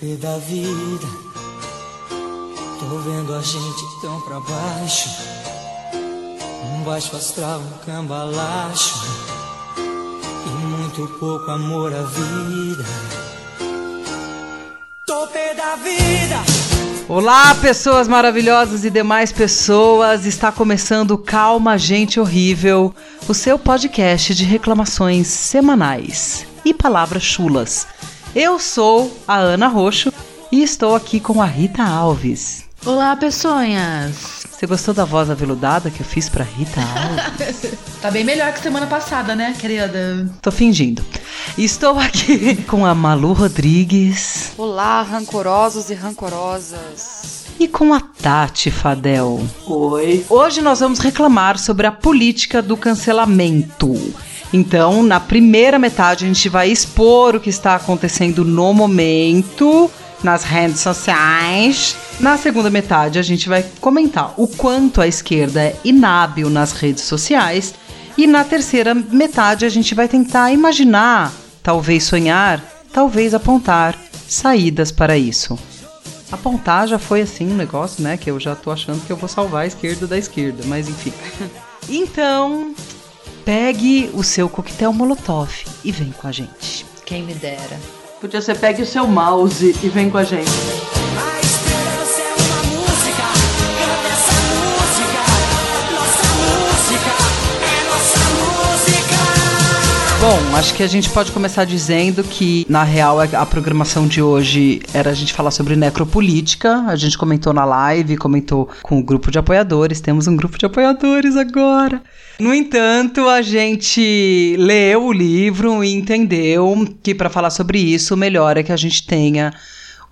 pé da vida. Tô vendo a gente tão pra baixo. Um baixo astral, um cambalacho. E muito pouco amor à vida. Tô pé da vida. Olá, pessoas maravilhosas e demais pessoas. Está começando Calma Gente Horrível, o seu podcast de reclamações semanais e palavras chulas. Eu sou a Ana Roxo e estou aqui com a Rita Alves. Olá, pessoinhas! Você gostou da voz aveludada que eu fiz pra Rita Alves? tá bem melhor que semana passada, né, querida? Tô fingindo. Estou aqui com a Malu Rodrigues. Olá, rancorosos e rancorosas. E com a Tati Fadel. Oi. Hoje nós vamos reclamar sobre a política do cancelamento. Então, na primeira metade, a gente vai expor o que está acontecendo no momento nas redes sociais. Na segunda metade, a gente vai comentar o quanto a esquerda é inábil nas redes sociais. E na terceira metade, a gente vai tentar imaginar, talvez sonhar, talvez apontar saídas para isso. Apontar já foi assim um negócio, né? Que eu já tô achando que eu vou salvar a esquerda da esquerda, mas enfim. Então, pegue o seu coquetel Molotov e vem com a gente. Quem me dera. Podia ser pegue o seu mouse e vem com a gente. Bom, acho que a gente pode começar dizendo que, na real, a programação de hoje era a gente falar sobre necropolítica. A gente comentou na live, comentou com o grupo de apoiadores. Temos um grupo de apoiadores agora. No entanto, a gente leu o livro e entendeu que, para falar sobre isso, o melhor é que a gente tenha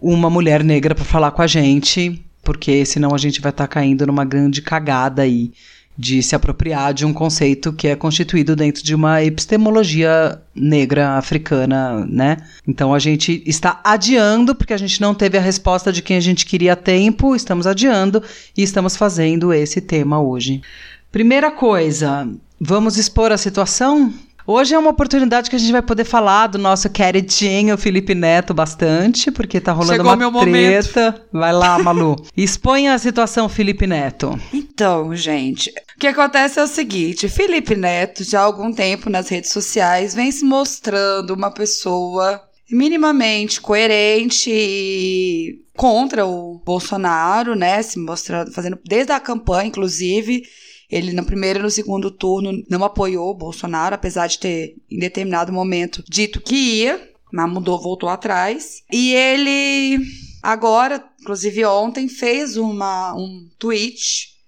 uma mulher negra para falar com a gente, porque senão a gente vai estar caindo numa grande cagada aí de se apropriar de um conceito que é constituído dentro de uma epistemologia negra africana, né? Então a gente está adiando porque a gente não teve a resposta de quem a gente queria a tempo, estamos adiando e estamos fazendo esse tema hoje. Primeira coisa, vamos expor a situação? Hoje é uma oportunidade que a gente vai poder falar do nosso queridinho Felipe Neto bastante, porque tá rolando Chegou uma meu momento. treta. Vai lá, Malu. Expõe a situação Felipe Neto. Então, gente, o que acontece é o seguinte: Felipe Neto, já há algum tempo nas redes sociais, vem se mostrando uma pessoa minimamente coerente e contra o Bolsonaro, né? Se mostrando, fazendo desde a campanha, inclusive. Ele, no primeiro e no segundo turno, não apoiou o Bolsonaro, apesar de ter, em determinado momento, dito que ia, mas mudou, voltou atrás. E ele, agora, inclusive ontem, fez uma, um tweet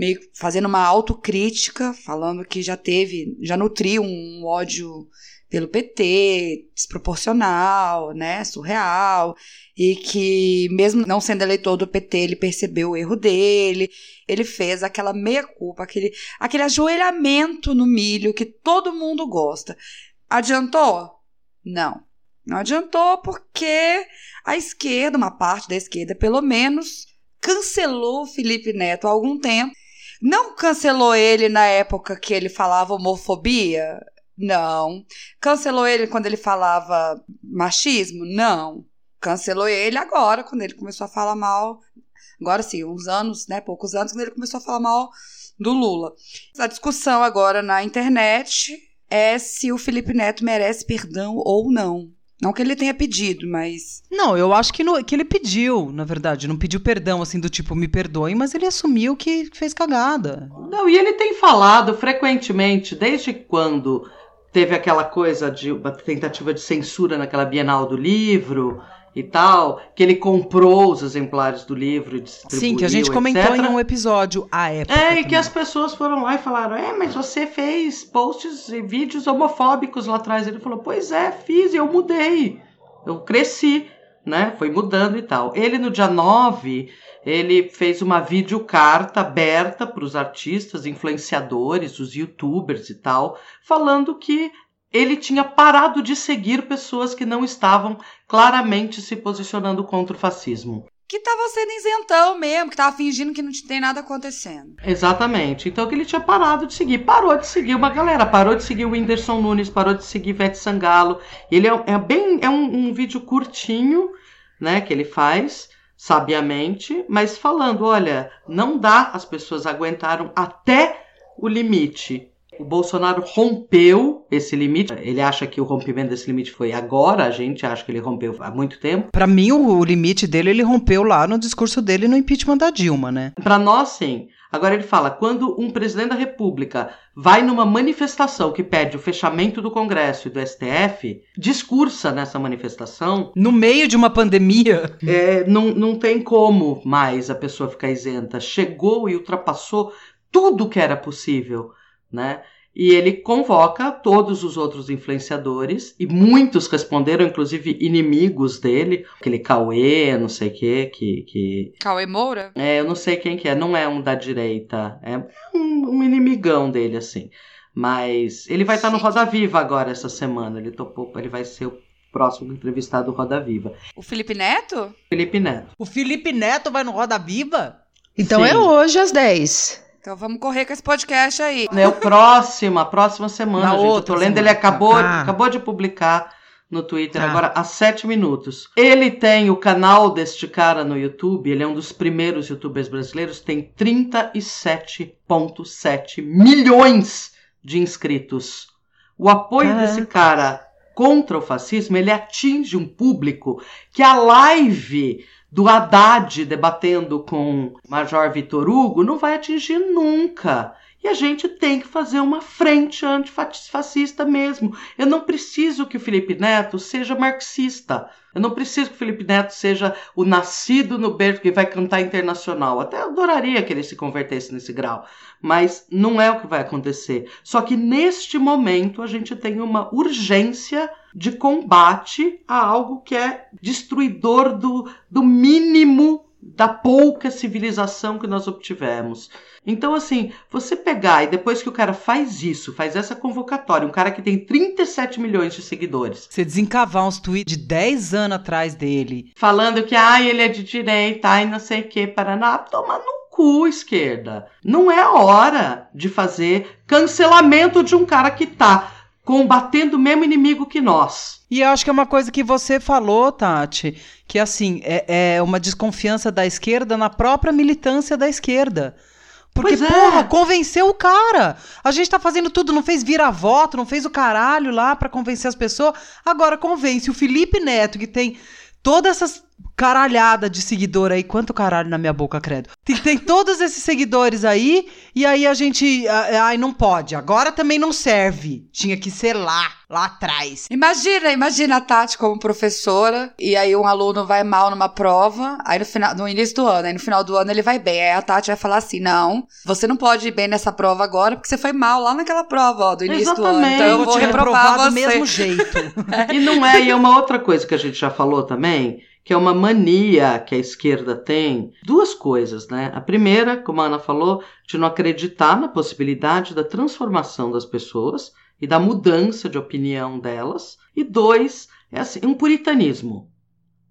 meio fazendo uma autocrítica, falando que já teve, já nutriu um ódio pelo PT, desproporcional, né, surreal, e que mesmo não sendo eleitor do PT, ele percebeu o erro dele, ele fez aquela meia-culpa, aquele, aquele ajoelhamento no milho que todo mundo gosta. Adiantou? Não. Não adiantou porque a esquerda, uma parte da esquerda pelo menos, cancelou o Felipe Neto há algum tempo. Não cancelou ele na época que ele falava homofobia? Não. Cancelou ele quando ele falava machismo? Não. Cancelou ele agora, quando ele começou a falar mal. Agora sim, uns anos, né? Poucos anos, quando ele começou a falar mal do Lula. A discussão agora na internet é se o Felipe Neto merece perdão ou não. Não que ele tenha pedido, mas. Não, eu acho que, no- que ele pediu, na verdade. Não pediu perdão, assim, do tipo, me perdoem, mas ele assumiu que fez cagada. Não, e ele tem falado frequentemente, desde quando teve aquela coisa de uma tentativa de censura naquela Bienal do livro e tal, que ele comprou os exemplares do livro e distribuiu, Sim, que a gente comentou etc. em um episódio à época. É, e que as pessoas foram lá e falaram: É, mas você fez posts e vídeos homofóbicos lá atrás. Ele falou: Pois é, fiz e eu mudei. Eu cresci, né? Foi mudando e tal. Ele, no dia 9, ele fez uma videocarta aberta para os artistas, influenciadores, os youtubers e tal, falando que ele tinha parado de seguir pessoas que não estavam claramente se posicionando contra o fascismo. Que tava sendo isentão mesmo, que tava fingindo que não tem nada acontecendo. Exatamente. Então que ele tinha parado de seguir. Parou de seguir uma galera. Parou de seguir o Whindersson Nunes, parou de seguir Ivete Sangalo. Ele é, é bem. É um, um vídeo curtinho, né, que ele faz sabiamente, mas falando, olha, não dá, as pessoas aguentaram até o limite. O Bolsonaro rompeu esse limite. Ele acha que o rompimento desse limite foi agora, a gente acha que ele rompeu há muito tempo. Pra mim, o, limite dele, ele rompeu lá no discurso dele no impeachment da Dilma, né? Pra nós, sim. Agora ele fala: quando um presidente da República vai numa manifestação que pede o fechamento do Congresso e do STF, discursa nessa manifestação, No meio de uma pandemia. é, não, não tem como mais a pessoa ficar isenta. Chegou e ultrapassou tudo que era possível, né? E ele convoca todos os outros influenciadores, e muitos responderam, inclusive inimigos dele, aquele Cauê, não sei o quê, que, que Cauê Moura? é, eu não sei quem que é, não é um da direita, é um, um inimigão dele, assim. Mas ele vai estar no. Roda Viva agora essa semana, ele topou, ele vai ser o próximo entrevistado do Roda Viva. O Felipe Neto? Felipe Neto. O Felipe Neto vai no Roda Viva? Então Sim. é hoje às 10. Então vamos correr com esse podcast aí. É o próximo, a próxima semana, Na gente. Eu outra tô lendo, semana. ele acabou, Ah. acabou de publicar no Twitter Ah. agora há sete minutos. Ele tem o canal deste cara no YouTube, ele é um dos primeiros youtubers brasileiros, tem 37,7 milhões de inscritos. O apoio Caraca. desse cara contra o fascismo, ele atinge um público que a live do Haddad debatendo com Major Vitor Hugo não vai atingir nunca. E a gente tem que fazer uma frente antifascista mesmo. Eu não preciso que o Felipe Neto seja marxista. Eu não preciso que o Felipe Neto seja o nascido no berço que vai cantar internacional. Até adoraria que ele se convertesse nesse grau. Mas não é o que vai acontecer. Só que neste momento a gente tem uma urgência de combate a algo que é destruidor do, do mínimo da pouca civilização que nós obtivemos. Então, assim, você pegar e depois que o cara faz isso, faz essa convocatória, um cara que tem 37 milhões de seguidores, Você desencavar uns tweets de 10 anos atrás dele. falando que, ai, ele é de direita, ai, não sei o que, Paraná, toma no cu, esquerda. Não é hora de fazer cancelamento de um cara que tá combatendo o mesmo inimigo que nós. E eu acho que é uma coisa que você falou, Tati, que assim, é, é uma desconfiança da esquerda na própria militância da esquerda. Porque, Pois é. porra, convenceu o cara. A gente tá fazendo tudo, não fez vira-voto, não fez o caralho lá pra convencer as pessoas. Agora convence o Felipe Neto, que tem toda essas caralhada de seguidor aí. Quanto caralho na minha boca, credo. Tem, tem todos esses seguidores aí, e aí a gente. Ai, não pode. Agora também não serve. Tinha que ser lá, lá atrás. Imagina, imagina a Tati como professora, e aí um aluno vai mal numa prova, aí no, final, no início do ano, aí no final do ano ele vai bem. Aí a Tati vai falar assim: não, você não pode ir bem nessa prova agora, porque você foi mal lá naquela prova, ó, do início do ano. Exatamente. Então eu vou te reprovar reprovar você. do mesmo jeito. E não é, e é uma outra coisa que a gente já falou também, que é uma mania que a esquerda tem. Duas coisas, né? A primeira, como a Ana falou, de não acreditar na possibilidade da transformação das pessoas e da mudança de opinião delas. E dois, é assim, um puritanismo.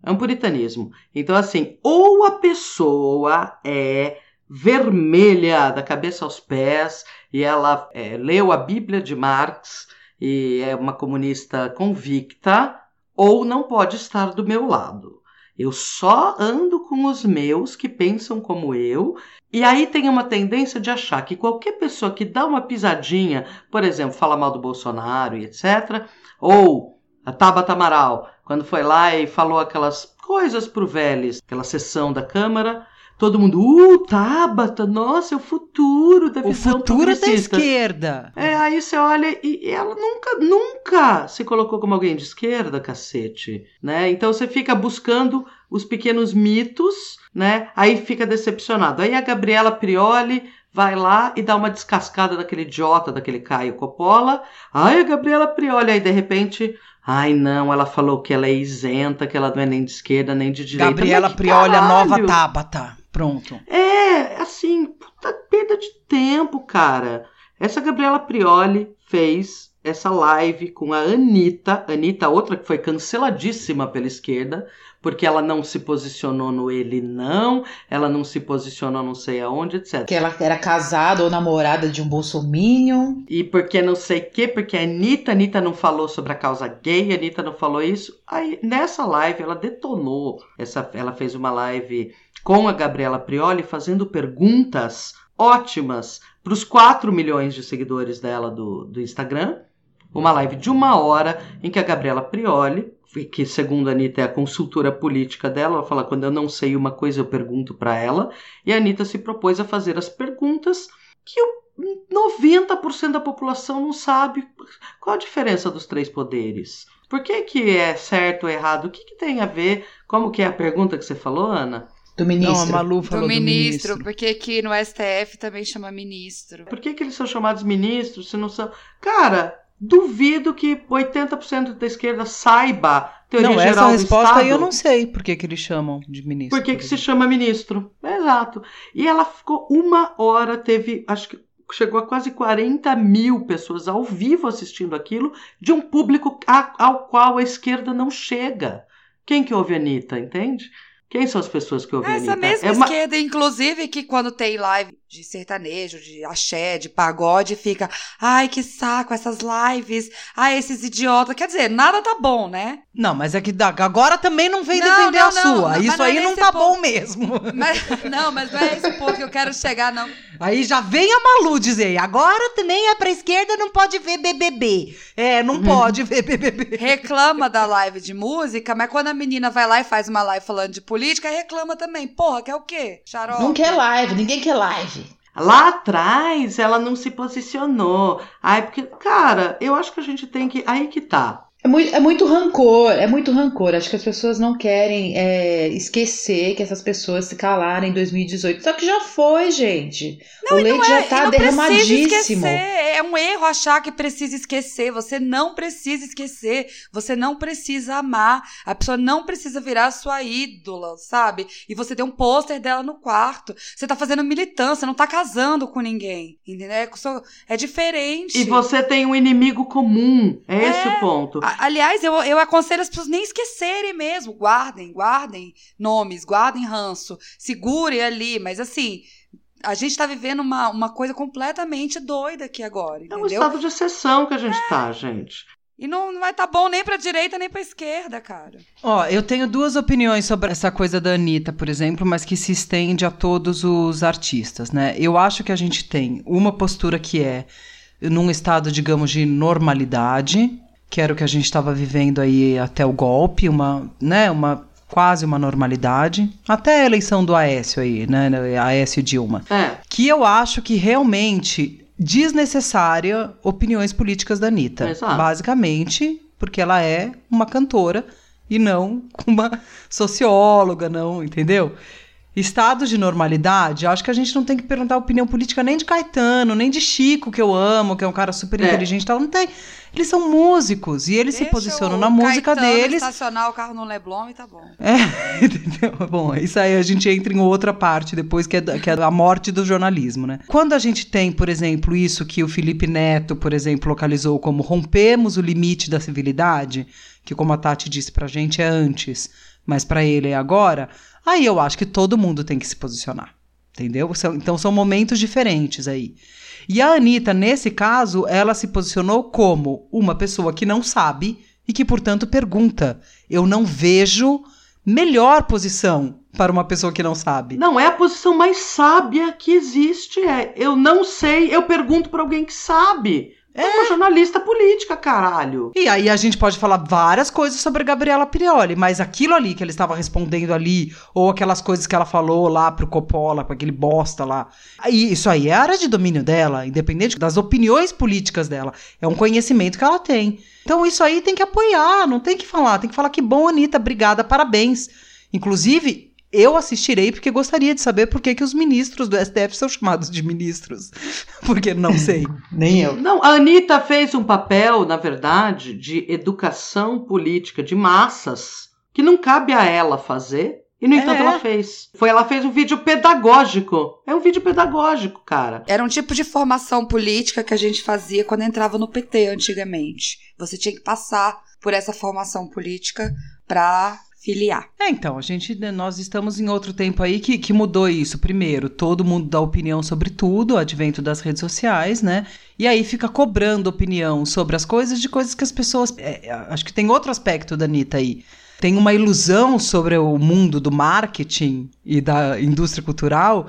É um puritanismo. Então, assim, ou a pessoa é vermelha da cabeça aos pés e ela é, leu a Bíblia de Marx e é uma comunista convicta, ou não pode estar do meu lado. Eu só ando com os meus que pensam como eu, e aí tem uma tendência de achar que qualquer pessoa que dá uma pisadinha, por exemplo, fala mal do Bolsonaro e etc., ou a Tabata Amaral, quando foi lá e falou aquelas coisas pro Vélez, aquela sessão da Câmara, todo mundo, uh, Tabata, nossa, é o futuro da O visão futuro é da progressista." esquerda. É, aí você olha e, ela nunca, nunca se colocou como alguém de esquerda, cacete, né? Então você fica buscando os pequenos mitos, né? Aí fica decepcionado. Aí a Gabriela Prioli vai lá e dá uma descascada daquele idiota, daquele Caio Coppola. Ai, a Gabriela Prioli, aí de repente... Ai, não, ela falou que ela é isenta, que ela não é nem de esquerda, nem de direita. Gabriela Mas Prioli, a nova! Tabata. Pronto. É, assim, puta perda de tempo, cara. Essa Gabriela Prioli fez essa live com a Anitta. Anitta, outra que foi canceladíssima pela esquerda, porque ela não se posicionou no ele não, ela não se posicionou não sei aonde, etc. Que ela era casada ou namorada de um bolsominion. E porque não sei o quê, porque a Anitta, a Anitta não falou sobre a causa gay, a Anitta não falou isso. Aí nessa live ela detonou, essa, ela fez uma live com a Gabriela Prioli fazendo perguntas ótimas para os 4 milhões de seguidores dela do, do Instagram. Uma live de uma hora em que a Gabriela Prioli, que segundo a Anitta é a consultora política dela, ela fala: quando eu não sei uma coisa, eu pergunto para ela. E a Anitta se propôs a fazer as perguntas que o 90% da população não sabe qual a diferença dos três poderes. Por que, que é certo ou errado? O que, que tem a ver? Como que é a pergunta que você falou, Ana? Do ministro. Não, a Malu Do falou do ministro, ministro. porque aqui no STF também chama ministro. Por que, que eles são chamados ministros se não são. Cara, duvido que 80% da esquerda saiba teoria Não, essa geral do resposta Estado. aí eu não sei por que, que eles chamam de ministro. Por que, que se chama ministro? Exato. E ela ficou uma hora, teve, acho que chegou a quase 40 mil pessoas ao vivo assistindo aquilo, de um público a- ao qual a esquerda não chega. Quem que ouve a Anitta, entende? Quem são as pessoas que ouvem a Essa Anitta? mesma É uma- esquerda, inclusive, que quando tem live de sertanejo, de axé, de pagode, fica, ai, que saco, essas lives, ai, esses idiotas. Quer dizer, nada tá bom, né? Não, mas é que da- agora também não vem Não, defender não, a não, sua. Isso não é aí não tá ponto. bom mesmo. Mas, não, mas não é esse ponto que eu quero chegar, não. Aí já vem a Malu dizer, agora também é pra esquerda, não pode ver BBB. É, não pode ver BBB. Reclama da live de música, mas quando a menina vai lá e faz uma live falando de política, reclama também. Porra, quer o quê? Xarope? Não quer live, ninguém quer live. Lá atrás ela não se posicionou. Ai, porque, cara, eu acho que a gente tem que. Aí que tá. É muito, é muito rancor, é muito rancor. Acho que as pessoas não querem é, esquecer que essas pessoas se calaram em 2018. Só que já foi, gente. o leite já E tá não precisa derramadíssimo. esquecer. É um erro achar que precisa esquecer. Você não precisa esquecer. Você não precisa amar. A pessoa não precisa virar sua ídola, sabe? E você tem um pôster dela no quarto. Você tá fazendo militância, não tá casando com ninguém. Entendeu? É É diferente. E você tem um inimigo comum. É, esse o ponto. A- Aliás, eu, eu aconselho as pessoas nem esquecerem mesmo. Guardem, guardem nomes, guardem ranço. Segurem ali, mas assim. A gente tá vivendo uma, uma coisa completamente doida aqui agora, É um entendeu? estado de exceção que a gente tá, gente. E não, não vai estar bom nem pra direita nem pra esquerda, cara. Ó, eu tenho duas opiniões sobre essa coisa da Anitta, por exemplo, mas que se estende a todos os artistas, né? Eu acho que a gente tem uma postura que é num estado, digamos, de normalidade, que era o que a gente estava vivendo aí até o golpe, uma, né, uma quase uma normalidade, até a eleição do Aécio aí, né, Aécio Dilma É. que eu acho que realmente desnecessária opiniões políticas da Anitta. Exato. Basicamente, porque ela é uma cantora e não uma socióloga, não, entendeu? Estado de normalidade, acho que a gente não tem que perguntar a opinião política nem de Caetano, nem de Chico, que eu amo, que é um cara super É. inteligente e tal. Não tem. Eles são músicos e eles se Deixa posicionam o na música Caetano deles. estacionar o carro no Leblon e tá bom. É, entendeu? Bom, isso aí a gente entra em outra parte depois, que é, que é a morte do jornalismo, né? Quando a gente tem, por exemplo, isso que o Felipe Neto, por exemplo, localizou como rompemos o limite da civilidade, que como a Tati disse pra gente é antes, mas pra ele é agora, aí eu acho que todo mundo tem que se posicionar, entendeu? Então são momentos diferentes aí. E a Anitta, nesse caso, ela se posicionou como uma pessoa que não sabe e que, portanto, pergunta. Eu não vejo melhor posição para uma pessoa que não sabe. Não, é a posição mais sábia que existe. É, eu não sei, eu pergunto pra alguém que sabe. É uma jornalista política, caralho. E aí a gente pode falar várias coisas sobre a Gabriela Prioli, mas aquilo ali que ela estava respondendo ali, ou aquelas coisas que ela falou lá pro Coppola, com aquele bosta lá, aí, isso aí é área de domínio dela, independente das opiniões políticas dela. É um conhecimento que ela tem. Então isso aí tem que apoiar, não tem que falar, tem que falar que bom, Anitta, obrigada, parabéns. Inclusive, eu assistirei porque gostaria de saber por que, que os ministros do STF são chamados de ministros. Porque não sei. Nem eu. Não, a Anitta fez um papel, na verdade, de educação política de massas que não cabe a ela fazer E, no entanto, É. ela fez. Foi, ela fez um vídeo pedagógico. É um vídeo pedagógico, cara. Era um tipo de formação política que a gente fazia quando entrava no PT antigamente. Você tinha que passar por essa formação política pra filiar. É, então, a gente, né, nós estamos em outro tempo aí que, que mudou isso. Primeiro, todo mundo dá opinião sobre tudo, advento das redes sociais, né? E aí fica cobrando opinião sobre as coisas de coisas que as pessoas. é, é, acho que tem outro aspecto da Anitta aí. Tem uma ilusão sobre o mundo do marketing e da indústria cultural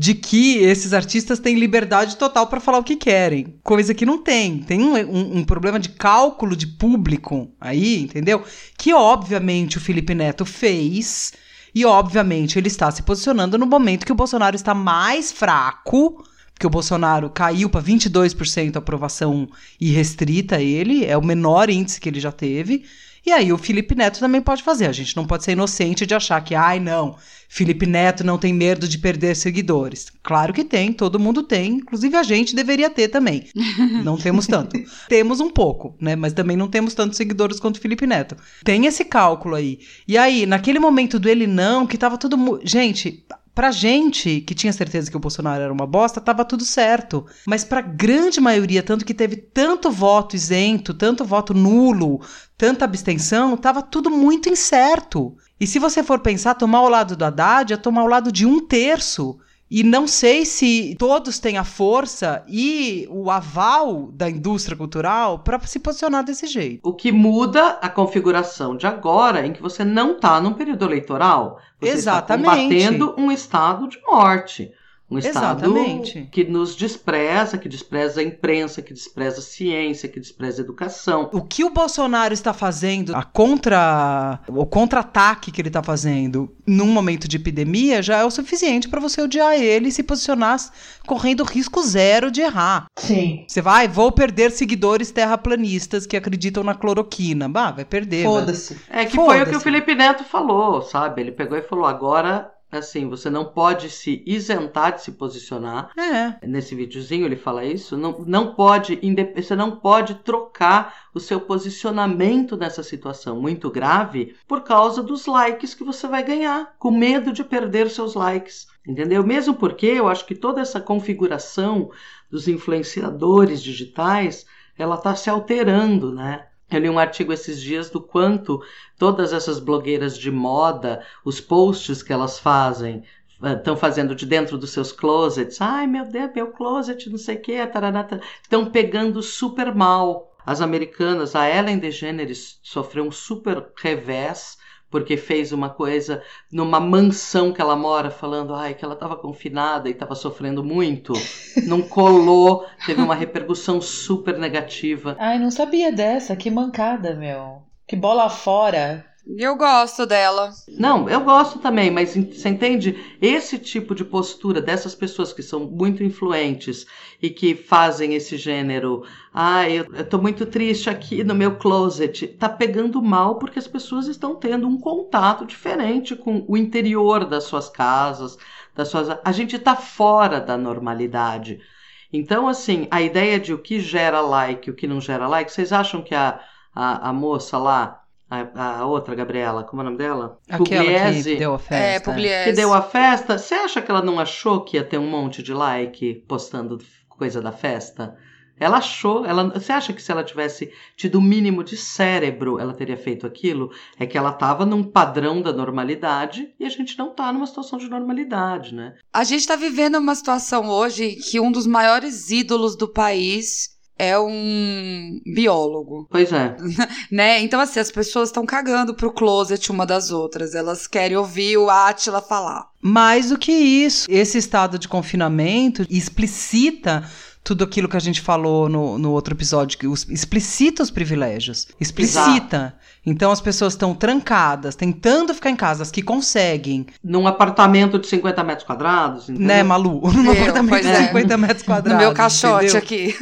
de que esses artistas têm liberdade total para falar o que querem. Coisa que não tem. Tem um, um- um problema de cálculo de público aí, entendeu? Que obviamente o Felipe Neto fez. E obviamente ele está se posicionando no momento que o Bolsonaro está mais fraco. Porque o Bolsonaro caiu para 22% aprovação irrestrita ele, é o menor índice que ele já teve. E aí o Felipe Neto também pode fazer. A gente não pode ser inocente de achar que, ai, não, Felipe Neto não tem medo de perder seguidores. Claro que tem, todo mundo tem, inclusive a gente deveria ter também. Não temos tanto. temos um pouco, né? Mas também não temos tantos seguidores quanto o Felipe Neto. Tem esse cálculo aí. E aí, naquele momento do ele não, que tava tudo. mu- Gente, Pra gente, que tinha certeza que o Bolsonaro era uma bosta, tava tudo certo. Mas pra grande maioria, tanto que teve tanto voto isento, tanto voto nulo, tanta abstenção, tava tudo muito incerto. E se você for pensar, tomar o lado do Haddad é tomar o lado de um terço. E não sei se todos têm a força e o aval da indústria cultural para se posicionar desse jeito. O que muda a configuração de agora, em que você não está num período eleitoral. Você Exatamente. está combatendo um estado de morte. Um estado Exatamente. que nos despreza, que despreza a imprensa, que despreza a ciência, que despreza a educação. O que o Bolsonaro está fazendo, a contra, o contra-ataque que ele está fazendo num momento de epidemia já é o suficiente para você odiar ele e se posicionar correndo risco zero de errar. Sim. Você vai, vou perder seguidores terraplanistas que acreditam na cloroquina. Bah, vai perder. Foda-se. É que foi o que o Felipe Neto falou, sabe? Ele pegou e falou: agora, assim, você não pode se isentar de se posicionar. É. Nesse videozinho ele fala isso. Não, não pode, você não pode trocar o seu posicionamento nessa situação muito grave por causa dos likes que você vai ganhar, com medo de perder seus likes. Entendeu? Mesmo porque eu acho que toda essa configuração dos influenciadores digitais, ela está se alterando, né? Eu li um artigo esses dias do quanto todas essas blogueiras de moda, os posts que elas fazem, estão fazendo de dentro dos seus closets. Ai, meu Deus, meu closet, não sei o que, estão pegando super mal. As americanas, a Ellen DeGeneres sofreu um super revés porque fez uma coisa numa mansão que ela mora, falando ai, que ela estava confinada e estava sofrendo muito. Não colou, teve uma repercussão super negativa. Ai, não sabia dessa. Que mancada, meu. Que bola fora. Eu gosto dela. Não, eu gosto também, mas você entende? Esse tipo de postura dessas pessoas que são muito influentes e que fazem esse gênero, ah, eu, eu tô muito triste aqui no meu closet, tá pegando mal porque as pessoas estão tendo um contato diferente com o interior das suas casas, das suas. A gente tá fora da normalidade. Então, assim, a ideia de o que gera like e o que não gera like, vocês acham que a, a, a moça lá, a, a outra, Gabriela, como é o nome dela? Aquela Pugliese, que deu a festa. É, Pugliese. que deu a festa, você acha que ela não achou que ia ter um monte de like postando coisa da festa? Ela achou, ela, você acha que se ela tivesse tido o mínimo de cérebro, ela teria feito aquilo? É que ela estava num padrão da normalidade e a gente não tá numa situação de normalidade, né? A gente tá vivendo uma situação hoje que um dos maiores ídolos do país é um biólogo, Pois é. né? Então, assim, as pessoas estão cagando pro closet uma das outras. Elas querem ouvir o Átila falar. Mais do que isso, esse estado de confinamento explicita tudo aquilo que a gente falou no, no outro episódio, que os, explicita os privilégios. Explicita. Então as pessoas estão trancadas, tentando ficar em casa, as que conseguem, Num apartamento de 50 metros quadrados, entendeu? né, Malu? Num Eu, apartamento de é. 50 metros quadrados. no meu caixote entendeu? aqui.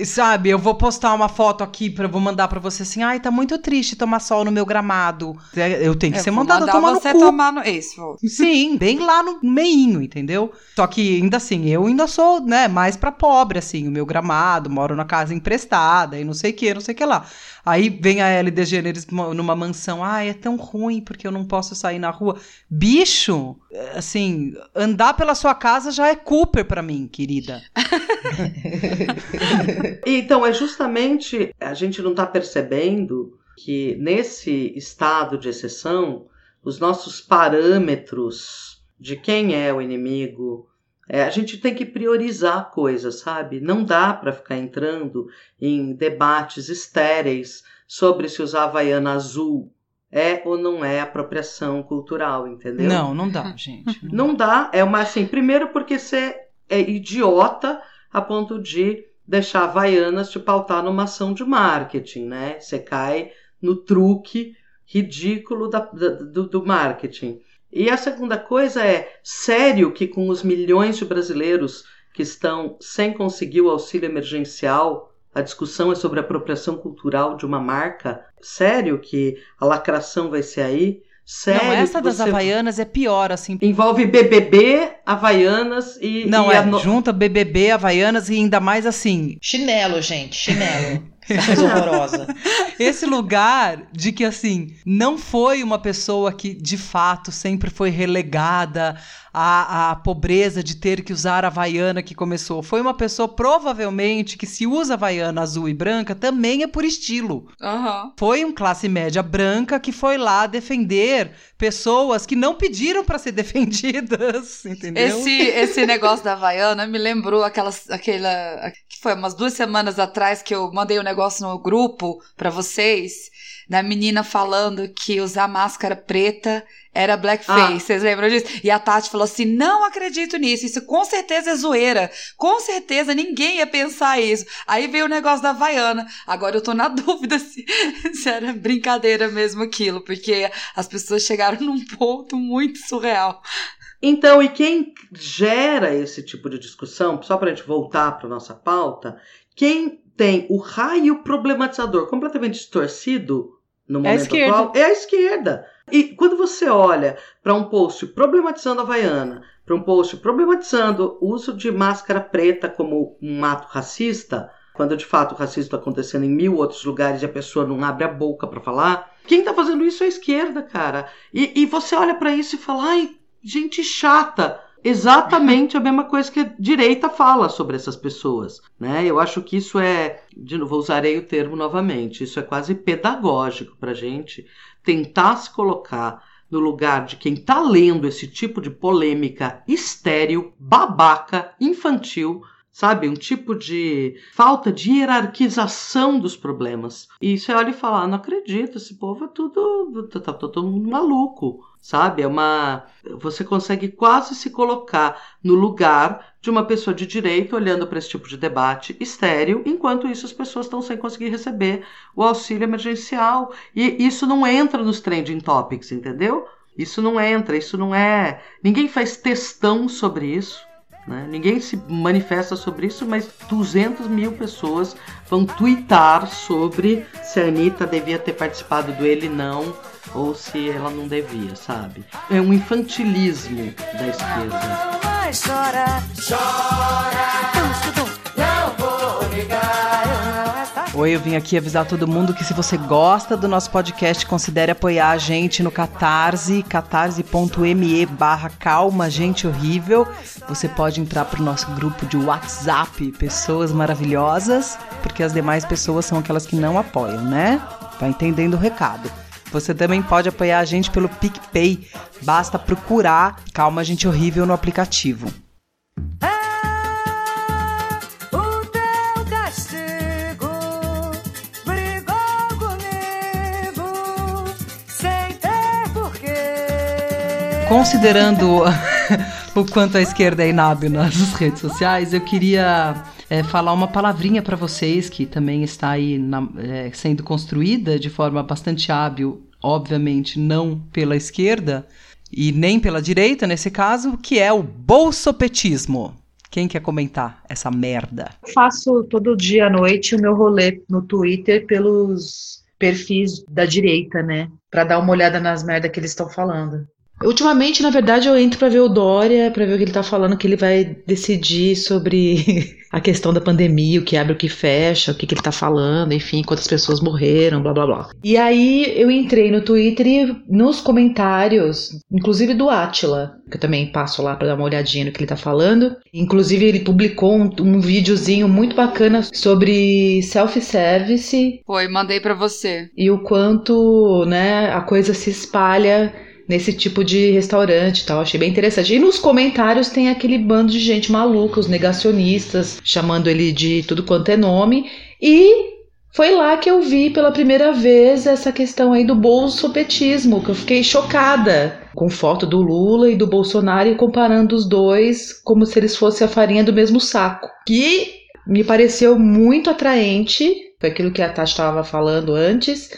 É. Sabe, eu vou postar uma foto aqui para vou mandar pra você assim, ai, tá muito triste tomar sol no meu gramado. É, Eu tenho que Eu ser mandada tomar no você cu. tomar no... Isso, vou. Sim, bem lá no meinho, entendeu? Só que ainda assim, eu ainda sou, né, mais pra pobre. assim, o meu gramado, moro na casa emprestada e não sei o que, não sei o que lá. Aí vem a Ellie DeGeneres numa mansão, ah, é tão ruim porque eu não posso sair na rua. Bicho, assim, andar pela sua casa já é Cooper para mim, querida. então, é justamente, a gente não tá percebendo que nesse estado de exceção, os nossos parâmetros de quem é o inimigo, é, a gente tem que priorizar coisas, sabe? Não dá para ficar entrando em debates estéreis sobre se usar havaiana azul é ou não é apropriação cultural, entendeu? Não, não dá, gente. Não dá. É uma assim, primeiro porque você é idiota a ponto de deixar Havaianas te pautar numa ação de marketing, né? Você cai no truque ridículo da, da, do, do marketing. E a segunda coisa é, sério que com os milhões de brasileiros que estão sem conseguir o auxílio emergencial, a discussão é sobre a apropriação cultural de uma marca? Sério que a lacração vai ser aí? Sério não, essa das você... Havaianas é pior, assim. Envolve BBB, Havaianas e. Não, e é, no... junta BBB, Havaianas e ainda mais assim. Chinelo, gente, chinelo. Coisa horrorosa. Esse lugar de que, assim, não foi uma pessoa que de fato sempre foi relegada à, à pobreza de ter que usar a Havaiana que começou. Foi uma pessoa, provavelmente, que se usa Havaiana azul e branca também é por estilo. Uhum. Foi um classe média branca que foi lá defender pessoas que não pediram para ser defendidas, entendeu? Esse, esse negócio da Havaiana me lembrou aquelas, aquela. que foi umas duas semanas atrás que eu mandei um negócio no grupo para vocês da menina falando que usar máscara preta era blackface. Ah. Vocês lembram disso? E a Tati falou assim: não acredito nisso. Isso com certeza é zoeira. Com certeza ninguém ia pensar isso. Aí veio o negócio da Havaiana. Agora eu tô na dúvida se, se era brincadeira mesmo aquilo, porque as pessoas chegaram num ponto muito surreal. Então, e quem gera esse tipo de discussão, só para a gente voltar para nossa pauta, quem tem o raio problematizador completamente distorcido no é momento é atual é a esquerda. E quando você olha para um post problematizando a Havaiana, para um post problematizando o uso de máscara preta como um ato racista, quando de fato o racismo está acontecendo em mil outros lugares e a pessoa não abre a boca para falar, quem está fazendo isso é a esquerda, cara. E, e você olha para isso e fala, ai, gente chata exatamente a mesma coisa que a direita fala sobre essas pessoas. Né? Eu acho que isso é, de novo, usarei o termo novamente, isso é quase pedagógico para a gente tentar se colocar no lugar de quem está lendo esse tipo de polêmica estéril, babaca, infantil, sabe? Um tipo de falta de hierarquização dos problemas. E você olha e fala: ah, não acredito, esse povo é tudo. tá, tá, todo mundo maluco sabe? É uma você consegue quase se colocar no lugar de uma pessoa de direito olhando para esse tipo de debate estéreo, enquanto isso as pessoas estão sem conseguir receber o auxílio emergencial e isso não entra nos trending topics, entendeu? Isso não entra, isso não é. Ninguém faz testão sobre isso. Né? Ninguém se manifesta sobre isso, mas 200 mil pessoas vão twittar sobre se a Anitta devia ter participado do Ele Não ou se ela não devia, sabe? É um infantilismo da esquerda. Oi, eu vim aqui avisar todo mundo que se você gosta do nosso podcast, considere apoiar a gente no Catarse, catarse.me barra calma, gente horrível. Você pode entrar para o nosso grupo de WhatsApp, pessoas maravilhosas, porque as demais pessoas são aquelas que não apoiam, né? Tá entendendo o recado. Você também pode apoiar a gente pelo PicPay. Basta procurar Calma Gente Horrível no aplicativo. Considerando o quanto a esquerda é inábil nas redes sociais, eu queria é, falar uma palavrinha para vocês que também está aí na, é, sendo construída de forma bastante hábil, obviamente não pela esquerda e nem pela direita nesse caso, que é o bolsopetismo. Quem quer comentar essa merda? Eu faço todo dia à noite o meu rolê no Twitter pelos perfis da direita, né? Para dar uma olhada nas merdas que eles estão falando. Ultimamente, na verdade, eu entro para ver o Dória, para ver o que ele tá falando, que ele vai decidir sobre a questão da pandemia, o que abre, o que fecha, o que, que ele tá falando, enfim, quantas pessoas morreram, blá blá blá. E aí eu entrei no Twitter e nos comentários, inclusive do Atila, que eu também passo lá para dar uma olhadinha no que ele tá falando. Inclusive, ele publicou um, um videozinho muito bacana sobre self-service. Foi, mandei para você. E o quanto, né, a coisa se espalha nesse tipo de restaurante e tal. Achei bem interessante. E nos comentários tem aquele bando de gente maluca, os negacionistas, chamando ele de tudo quanto é nome. E foi lá que eu vi pela primeira vez essa questão aí do bolsopetismo, que eu fiquei chocada com foto do Lula e do Bolsonaro e comparando os dois como se eles fossem a farinha do mesmo saco. Que me pareceu muito atraente, foi aquilo que a Tati estava falando antes,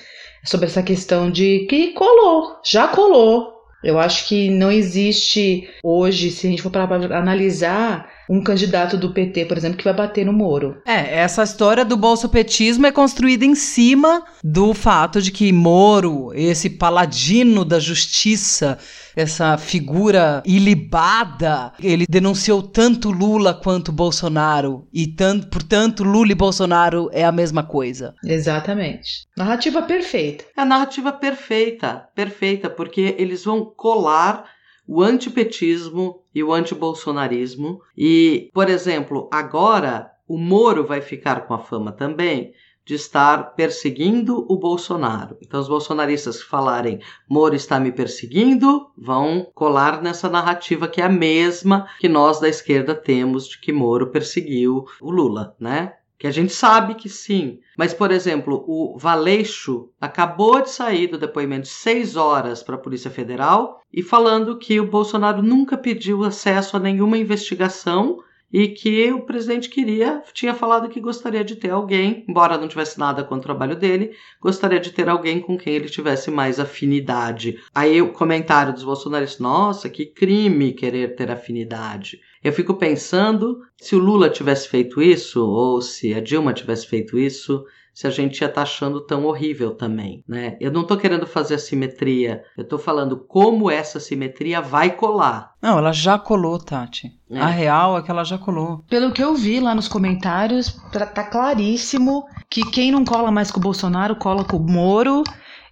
sobre essa questão de que colou, já colou. Eu acho que não existe hoje, se a gente for para analisar, um candidato do PT, por exemplo, que vai bater no Moro. É, essa história do bolsopetismo é construída em cima do fato de que Moro, esse paladino da justiça, essa figura ilibada, ele denunciou tanto Lula quanto Bolsonaro e tanto, portanto, Lula e Bolsonaro é a mesma coisa. Exatamente. Narrativa perfeita. É a narrativa perfeita, perfeita, porque eles vão colar o antipetismo e o antibolsonarismo. E, por exemplo, agora o Moro vai ficar com a fama também de estar perseguindo o Bolsonaro. Então, os bolsonaristas que falarem Moro está me perseguindo vão colar nessa narrativa que é a mesma que nós da esquerda temos de que Moro perseguiu o Lula, né? Que a gente sabe que sim. Mas, por exemplo, o Valeixo acabou de sair do depoimento de seis horas para a Polícia Federal e falando que o Bolsonaro nunca pediu acesso a nenhuma investigação e que o presidente queria, tinha falado que gostaria de ter alguém, embora não tivesse nada com o trabalho dele, gostaria de ter alguém com quem ele tivesse mais afinidade. Aí o comentário dos bolsonaristas, nossa, que crime querer ter afinidade. Eu fico pensando se o Lula tivesse feito isso, ou se a Dilma tivesse feito isso, se a gente ia estar tá achando tão horrível também, né? Eu não estou querendo fazer a simetria, eu estou falando como essa simetria vai colar. Não, ela já colou, Tati. É. A real é que ela já colou. Pelo que eu vi lá nos comentários, tá claríssimo que quem não cola mais com o Bolsonaro cola com o Moro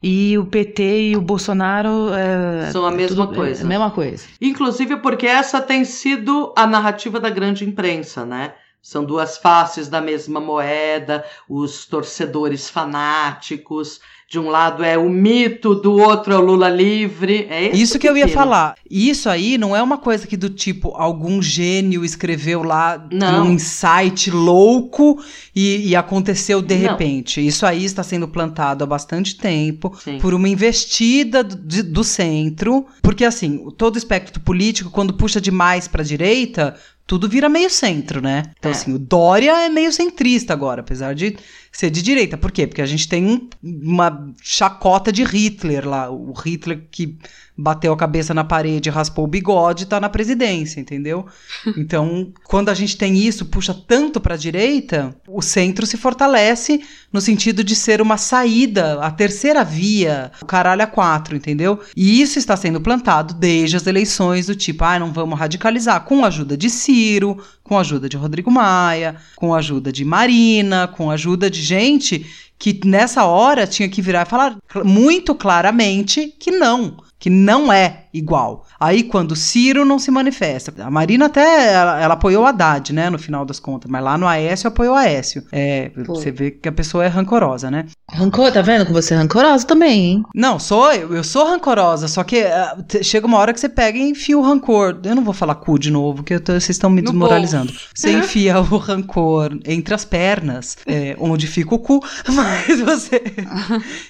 e o PT e o Bolsonaro é, são a mesma tudo, coisa. É a mesma coisa. Inclusive porque essa tem sido a narrativa da grande imprensa, né? São duas faces da mesma moeda, os torcedores fanáticos, de um lado é o mito, do outro é o Lula livre. É isso que eu ia falar. Isso aí não é uma coisa que do tipo algum gênio escreveu lá não. num insight louco e, e aconteceu de não. repente. Isso aí está sendo plantado há bastante tempo Sim. por uma investida do, do centro, porque assim todo espectro político quando puxa demais para a direita tudo vira meio centro, né? Então, é. assim, o Dória é meio centrista agora, apesar de ser de direita. Por quê? Porque a gente tem um, uma chacota de Hitler lá. O Hitler que bateu a cabeça na parede, raspou o bigode, tá na presidência, entendeu? Então, quando a gente tem isso, puxa tanto para a direita, o centro se fortalece no sentido de ser uma saída, a terceira via, o caralho a quatro, entendeu? E isso está sendo plantado desde as eleições do tipo, ah, não vamos radicalizar, com a ajuda de Ciro, com a ajuda de Rodrigo Maia, com a ajuda de Marina, com a ajuda de gente que nessa hora tinha que virar e falar muito claramente que não, que não é igual. Aí quando Ciro não se manifesta, a Marina até ela, ela apoiou a Haddad, né, no final das contas, mas lá no Aécio apoiou a Aécio. É, você vê que a pessoa é rancorosa, né? Rancor, tá vendo que você é rancorosa também, hein? Não, sou eu, eu sou rancorosa, só que uh, chega uma hora que você pega e enfia o rancor. Eu não vou falar cu de novo, porque tô, vocês estão me no desmoralizando. Bom. Você enfia o rancor entre as pernas, é, onde fica o cu, mas você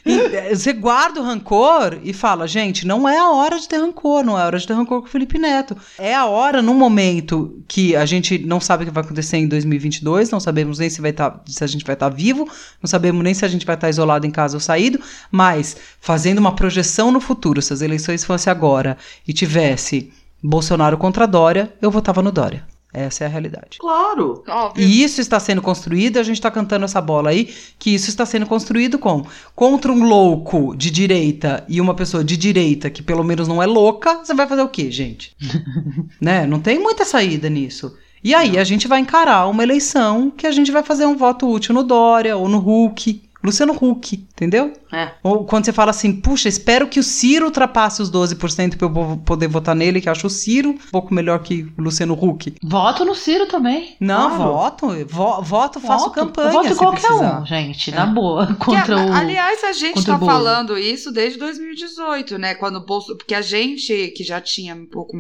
você guarda o rancor e fala, gente, não é a hora de ter rancor, não é hora de ter rancor com o Felipe Neto. É a hora, no momento que a gente não sabe o que vai acontecer em 2022, não sabemos nem se, vai tá, se a gente vai estar tá vivo, não sabemos nem se a gente vai estar tá isolado em casa ou saído, mas fazendo uma projeção no futuro, se as eleições fossem agora e tivesse Bolsonaro contra Dória, eu votava no Dória. Essa é a realidade. Claro. Óbvio. E isso está sendo construído, e a gente está cantando essa bola aí, que isso está sendo construído com contra um louco de direita e uma pessoa de direita que pelo menos não é louca, você vai fazer o quê, gente? né? Não tem muita saída nisso. E aí a gente vai encarar uma eleição que a gente vai fazer um voto útil no Dória ou no Huck. Luciano Huck, entendeu? É. Ou quando você fala assim, puxa, espero que o Ciro ultrapasse os 12% para eu po- poder votar nele, que eu acho o Ciro um pouco melhor que o Luciano Huck. Voto no Ciro também. Não, Claro. voto, vo- voto, faço Voto. campanha voto se qualquer precisar. um, gente, É. na boa. Que, Contra o. aliás, a gente tá o falando isso desde 2018, né? Quando o Bolso. Porque a gente, que já tinha um pouco.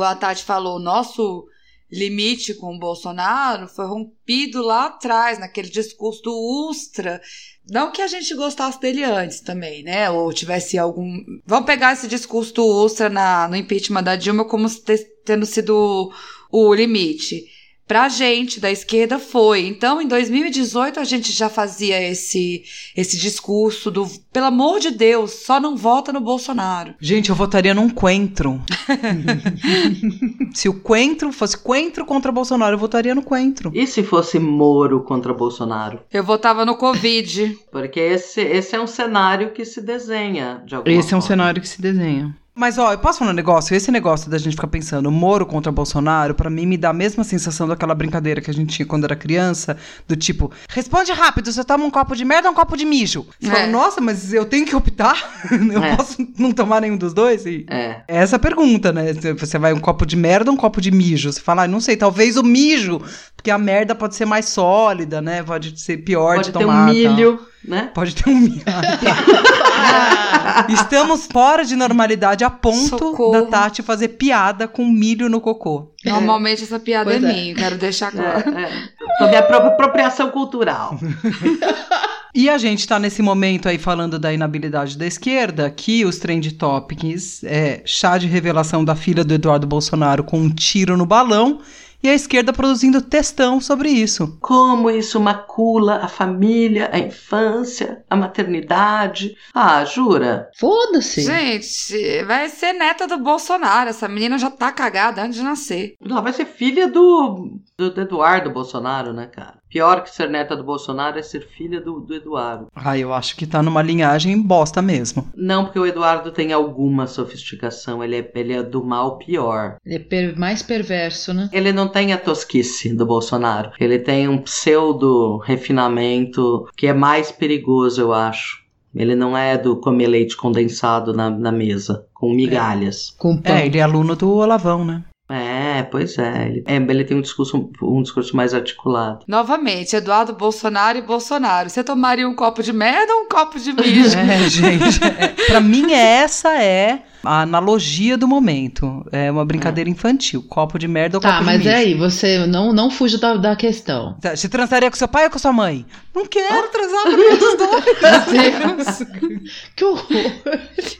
A Tati falou, o nosso limite com o Bolsonaro foi rompido lá atrás, naquele discurso do Ustra. Não que a gente gostasse dele antes também, né? Ou tivesse algum. Vamos pegar esse discurso do Ustra na, no impeachment da Dilma como tendo sido o limite. Pra gente da esquerda foi. Então, em 2018, a gente já fazia esse, esse discurso do pelo amor de Deus, só não vota no Bolsonaro. Gente, eu votaria num coentro. se o coentro fosse coentro contra Bolsonaro, eu votaria no coentro. E se fosse Moro contra Bolsonaro? Eu votava no Covid. Porque esse, esse é um cenário que se desenha de alguma Esse é um forma. cenário que se desenha. Mas, ó, eu posso falar um negócio? Esse negócio da gente ficar pensando Moro contra Bolsonaro, pra mim me dá a mesma sensação daquela brincadeira que a gente tinha quando era criança, do tipo, responde rápido, você toma um copo de merda ou um copo de mijo? Você É. fala, nossa, mas eu tenho que optar? eu É. posso não tomar nenhum dos dois? E É. é essa a pergunta, né? Você vai um copo de merda ou um copo de mijo? Você fala, ah, não sei, talvez o mijo, porque a merda pode ser mais sólida, né? Pode ser pior Pode de ter tomar. um tal. milho, né? Pode ter um milho. Estamos fora de normalidade a ponto Socorro. da Tati fazer piada com milho no cocô. Normalmente essa piada Pois é, é. minha, quero deixar claro. É, é. Sobre a apro- apropriação cultural. E a gente tá nesse momento aí falando da inabilidade da esquerda, que os trend topics é chá de revelação da filha do Eduardo Bolsonaro com um tiro no balão e a esquerda produzindo textão sobre isso. Como isso macula a família, a infância, a maternidade. Ah, jura? Foda-se. Gente, vai ser neta do Bolsonaro. Essa menina já tá cagada antes de nascer. Ela vai ser filha do, do, do Eduardo Bolsonaro, né, cara? Pior que ser neta do Bolsonaro é ser filha do, do Eduardo. Ah, eu acho que tá numa linhagem bosta mesmo. Não, porque o Eduardo tem alguma sofisticação. Ele é, ele é do mal pior. Ele é per- mais perverso, né? Ele não tem a tosquice do Bolsonaro. Ele tem um pseudo refinamento que é mais perigoso, eu acho. Ele não é do comer leite condensado na, na mesa, com migalhas. Com pão. É, ele é aluno do Olavão, né? É, pois é. Ele, é, ele tem um discurso, um discurso mais articulado. Novamente, Eduardo Bolsonaro e Bolsonaro. Você tomaria um copo de merda ou um copo de mijo? É, gente. É, pra mim, essa é a analogia do momento. É uma brincadeira infantil. Copo de merda ou Tá, copo mas de mijo. é aí, você não, não fuja da, da questão. Tá, Você transaria com seu pai ou com sua mãe? Não quero transar com dos dois. Que horror.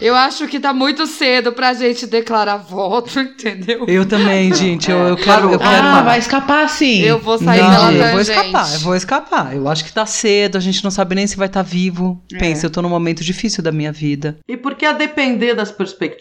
Eu acho que tá muito cedo pra gente declarar voto, entendeu? Eu também, gente. Eu, eu quero. Eu Parou. quero Ah, vai escapar sim. Eu vou sair não, pela eu vou escapar, eu vou escapar. Eu acho que tá cedo, a gente não sabe nem se vai estar vivo. É. Pensa, eu tô num momento difícil da minha vida. E porque, a depender das perspectivas,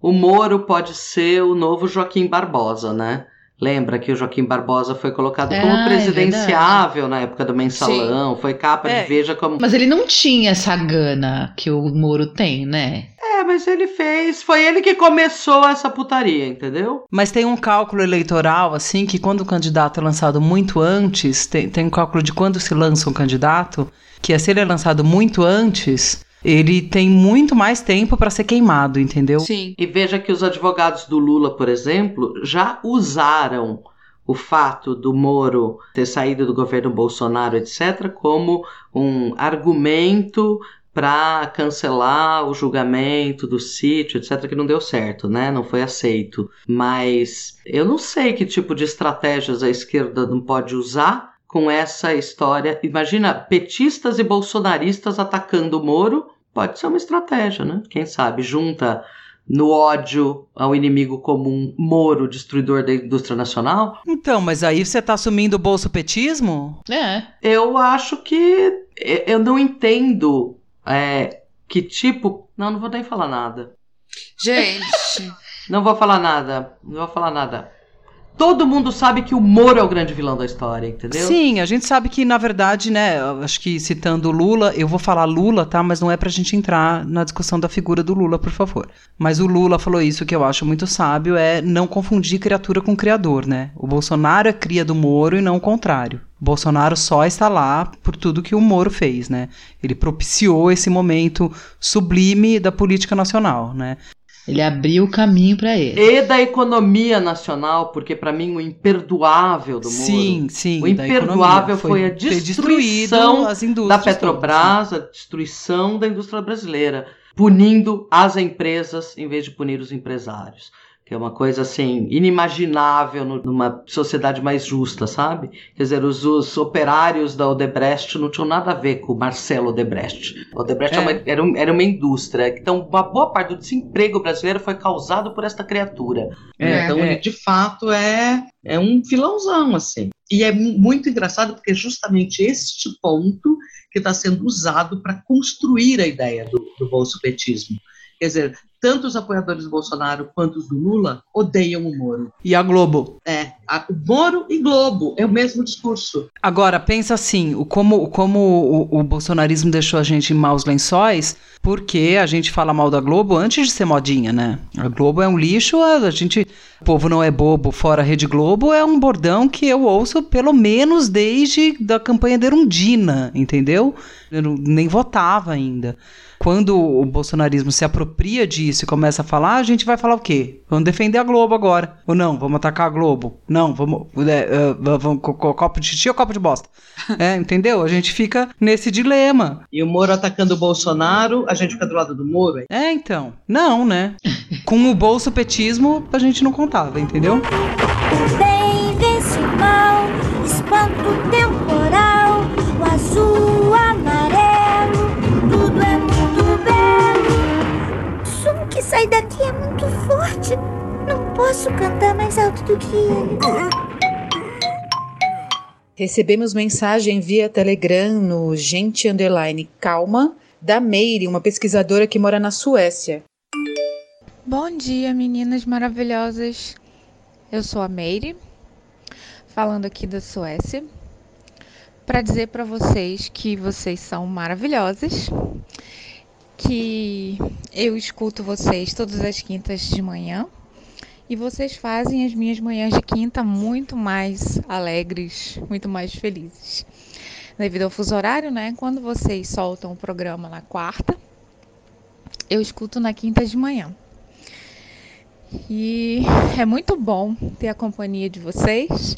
o Moro pode ser o novo Joaquim Barbosa, né? Lembra que o Joaquim Barbosa foi colocado Ah, como é presidenciável na época do mensalão, foi capa É. de Veja como. Mas ele não tinha essa gana que o Moro tem, né? É, mas ele fez. Foi ele que começou essa putaria, entendeu? Mas tem um cálculo eleitoral, assim, que quando o candidato é lançado muito antes, tem, tem um cálculo de quando se lança um candidato, que é se ele é lançado muito antes, ele tem muito mais tempo pra ser queimado, entendeu? Sim. E veja que os advogados do Lula, por exemplo, já usaram o fato do Moro ter saído do governo Bolsonaro, etc., como um argumento para cancelar o julgamento do sítio, etc., que não deu certo, né? Não foi aceito. Mas eu não sei que tipo de estratégias a esquerda não pode usar com essa história. Imagina petistas e bolsonaristas atacando o Moro. Pode ser uma estratégia, né? Quem sabe junta no ódio ao inimigo comum Moro, destruidor da indústria nacional. Então, mas aí você tá assumindo o bolsopetismo? É. Eu acho que eu não entendo é, que tipo. Não, não vou nem falar nada. Gente, Não vou falar nada. Não vou falar nada. Todo mundo sabe que o Moro é o grande vilão da história, entendeu? Sim, a gente sabe que, na verdade, né, acho que citando Lula, eu vou falar Lula, tá? Mas não é pra gente entrar na discussão da figura do Lula, por favor. Mas o Lula falou isso que eu acho muito sábio, é não confundir criatura com criador, né? O Bolsonaro é cria do Moro e não o contrário. Bolsonaro só está lá por tudo que o Moro fez, né? Ele propiciou esse momento sublime da política nacional, né? Ele abriu o caminho para ele. E da economia nacional, porque para mim o imperdoável do Moro. Sim, sim. O imperdoável foi, a destruição da Petrobras, todas, a destruição da indústria brasileira, punindo as empresas em vez de punir os empresários que é uma coisa assim inimaginável numa sociedade mais justa, sabe? Quer dizer, os, os, operários da Odebrecht não tinham nada a ver com o Marcelo Odebrecht. O Odebrecht é. uma, era, um, era, uma indústria. Então, uma boa parte do desemprego brasileiro foi causado por esta criatura. É, então, é. de fato, é, é um filãozão, assim. E é muito engraçado porque é justamente este ponto que está sendo usado para construir a ideia do, do bolsopetismo. Quer dizer, tanto os apoiadores do Bolsonaro quanto os do Lula odeiam o Moro. E a Globo? É, Moro e Globo, é o mesmo discurso. Agora, pensa assim, como, como o, o bolsonarismo deixou a gente em maus lençóis, porque a gente fala mal da Globo antes de ser modinha, né? A Globo é um lixo, a gente... O povo não é bobo, fora Rede Globo, é um bordão que eu ouço pelo menos desde da campanha de Erundina, entendeu? Eu nem votava ainda quando o bolsonarismo se apropria disso e começa a falar, a gente vai falar o quê? Vamos defender a Globo agora. Ou não, vamos atacar a Globo. Não, vamos. É, uh, vamos copo de xixi ou copo de bosta? é, entendeu? A gente fica nesse dilema. E o Moro atacando o Bolsonaro, a gente fica do lado do Moro? É, então. Não, né? Com o bolso petismo, a gente não contava, entendeu? Bem, vence mal, espanto temporal, o azul, sai daqui é muito forte. Posso cantar mais alto do que ele. Recebemos mensagem via Telegram no gente underline calma da Meire, uma pesquisadora que mora na Suécia. Bom dia, meninas maravilhosas. Eu sou a Meire, falando aqui da Suécia, para dizer para vocês que vocês são maravilhosas que eu escuto vocês todas as quintas de manhã e vocês fazem as minhas manhãs de quinta muito mais alegres, muito mais felizes. Devido ao fuso horário, né? Quando vocês soltam o programa na quarta, eu escuto na quinta de manhã. E é muito bom ter a companhia de vocês.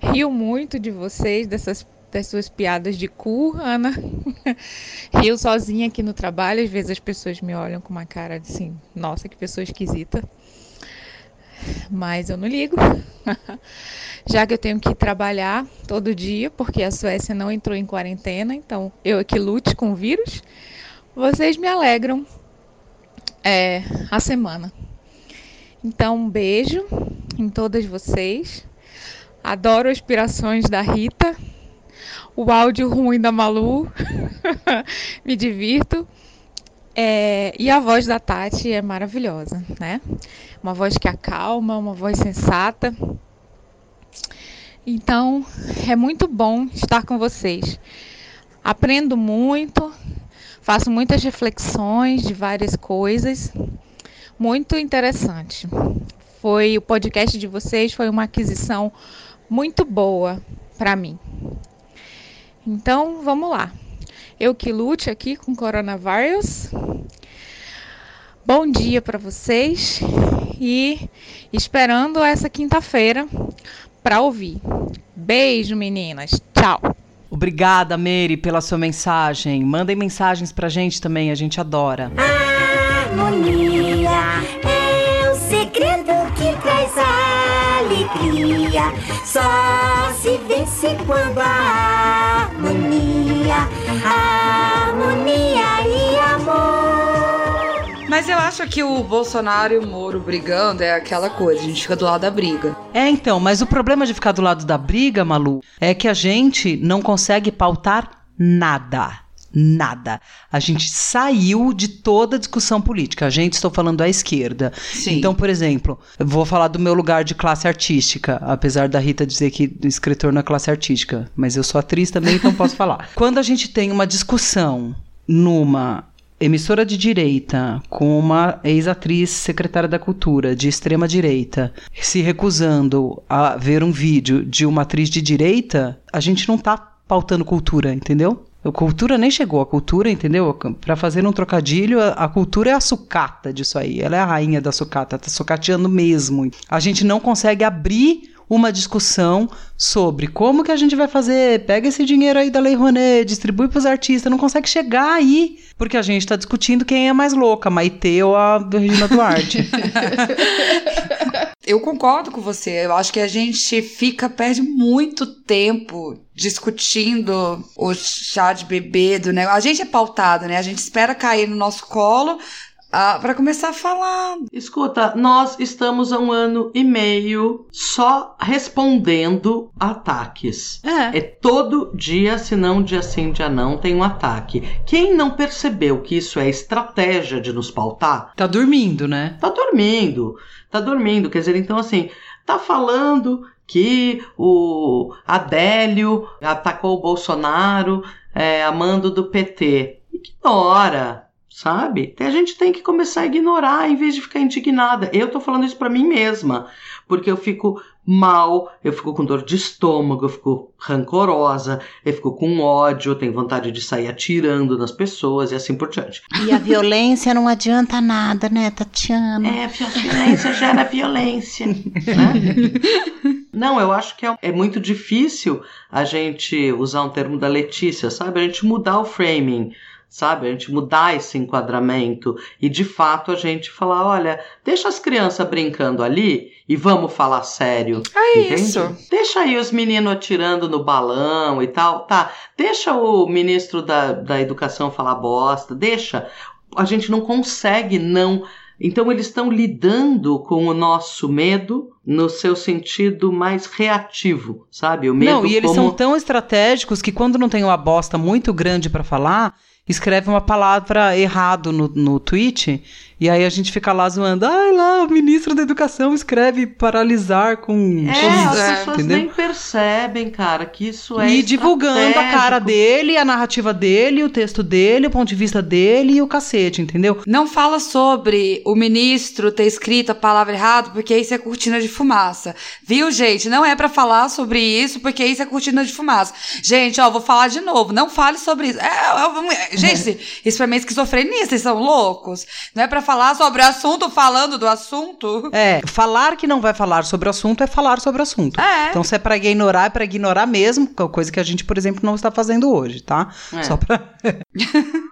Rio muito de vocês, dessas das suas piadas de cu, Ana. Rio sozinha aqui no trabalho, às vezes as pessoas me olham com uma cara assim, nossa, que pessoa esquisita. Mas eu não ligo. Já que eu tenho que trabalhar todo dia, porque a Suécia não entrou em quarentena, então eu aqui lute com o vírus, vocês me alegram é, a semana. Então, um beijo em todas vocês. Adoro aspirações da Rita o áudio ruim da Malu. Me divirto. É, e a voz da Tati é maravilhosa, né? Uma voz que acalma, uma voz sensata. Então, é muito bom estar com vocês. Aprendo muito, faço muitas reflexões de várias coisas. Muito interessante. Foi o podcast de vocês foi uma aquisição muito boa para mim. Então, vamos lá. Eu que lute aqui com coronavírus. Bom dia para vocês e esperando essa quinta-feira para ouvir. Beijo, meninas. Tchau. Obrigada, Mary, pela sua mensagem. Mandem mensagens pra gente também, a gente adora. Harmonia é segredo que traz alegria. Só se vence quando a harmonia, harmonia e amor. Mas eu acho que o Bolsonaro e o Moro brigando é aquela coisa, a gente fica do lado da briga. É, então, mas o problema de ficar do lado da briga, Malu, é que a gente não consegue pautar nada. Nada. A gente saiu de toda a discussão política. A gente, estou falando à esquerda. Sim. Então, por exemplo, eu vou falar do meu lugar de classe artística, apesar da Rita dizer que escritor não é classe artística, mas eu sou atriz também, então posso falar. Quando a gente tem uma discussão numa emissora de direita com uma ex-atriz secretária da cultura de extrema direita se recusando a ver um vídeo de uma atriz de direita, a gente não tá pautando cultura, entendeu? A cultura nem chegou, a cultura, entendeu? Para fazer um trocadilho, a, cultura é a sucata disso aí. Ela é a rainha da sucata, tá sucateando mesmo. A gente não consegue abrir uma discussão sobre como que a gente vai fazer, pega esse dinheiro aí da Lei Rouanet, distribui para os artistas, não consegue chegar aí, porque a gente está discutindo quem é mais louca, a Maite ou a Regina Duarte. Eu concordo com você. Eu acho que a gente fica, perde muito tempo discutindo o chá de bebê do negócio. A gente é pautado, né? A gente espera cair no nosso colo ah, para começar a falar. Escuta, nós estamos há um ano e meio só respondendo ataques. É. É todo dia, se não dia sim, dia não, tem um ataque. Quem não percebeu que isso é estratégia de nos pautar, Tá dormindo, né? tá dormindo. Tá dormindo. Quer dizer, então assim, tá falando que o Adélio atacou o Bolsonaro, é, amando do PT. Ignora sabe? A gente tem que começar a ignorar em vez de ficar indignada. Eu tô falando isso para mim mesma, porque eu fico mal, eu fico com dor de estômago, eu fico rancorosa, eu fico com ódio, eu tenho vontade de sair atirando nas pessoas e assim por diante. E a violência não adianta nada, né, Tatiana? É, a violência gera violência. Né? Não, eu acho que é, é muito difícil a gente usar um termo da Letícia, sabe? A gente mudar o framing sabe? A gente mudar esse enquadramento e de fato a gente falar, olha, deixa as crianças brincando ali e vamos falar sério. É entende? isso. Deixa aí os meninos atirando no balão e tal, tá? Deixa o ministro da, da educação falar bosta, deixa. A gente não consegue não então eles estão lidando com o nosso medo no seu sentido mais reativo, sabe? O medo Não, e eles como... são tão estratégicos que quando não tem uma bosta muito grande para falar, escreve uma palavra errado no, no tweet e aí a gente fica lá zoando. Ai, lá, o ministro da educação escreve paralisar com... É, com- as É, pessoas entendeu? nem percebem, cara, que isso é E divulgando a cara dele, a narrativa dele, o texto dele, o ponto de vista dele e o cacete, entendeu? Não fala sobre o ministro ter escrito a palavra errado, porque isso é cortina de fumaça. Viu, gente? Não é pra falar sobre isso, porque isso é cortina de fumaça. Gente, ó, vou falar de novo. Não fale sobre isso. É, é, é, gente, isso pra mim é esquizofrenia, vocês são loucos. Não é pra falar sobre o assunto falando do assunto. É, falar que não vai falar sobre o assunto é falar sobre o assunto. É. Então, se é pra ignorar, é pra ignorar mesmo, que é coisa que a gente, por exemplo, não está fazendo hoje, tá? É. Só pra...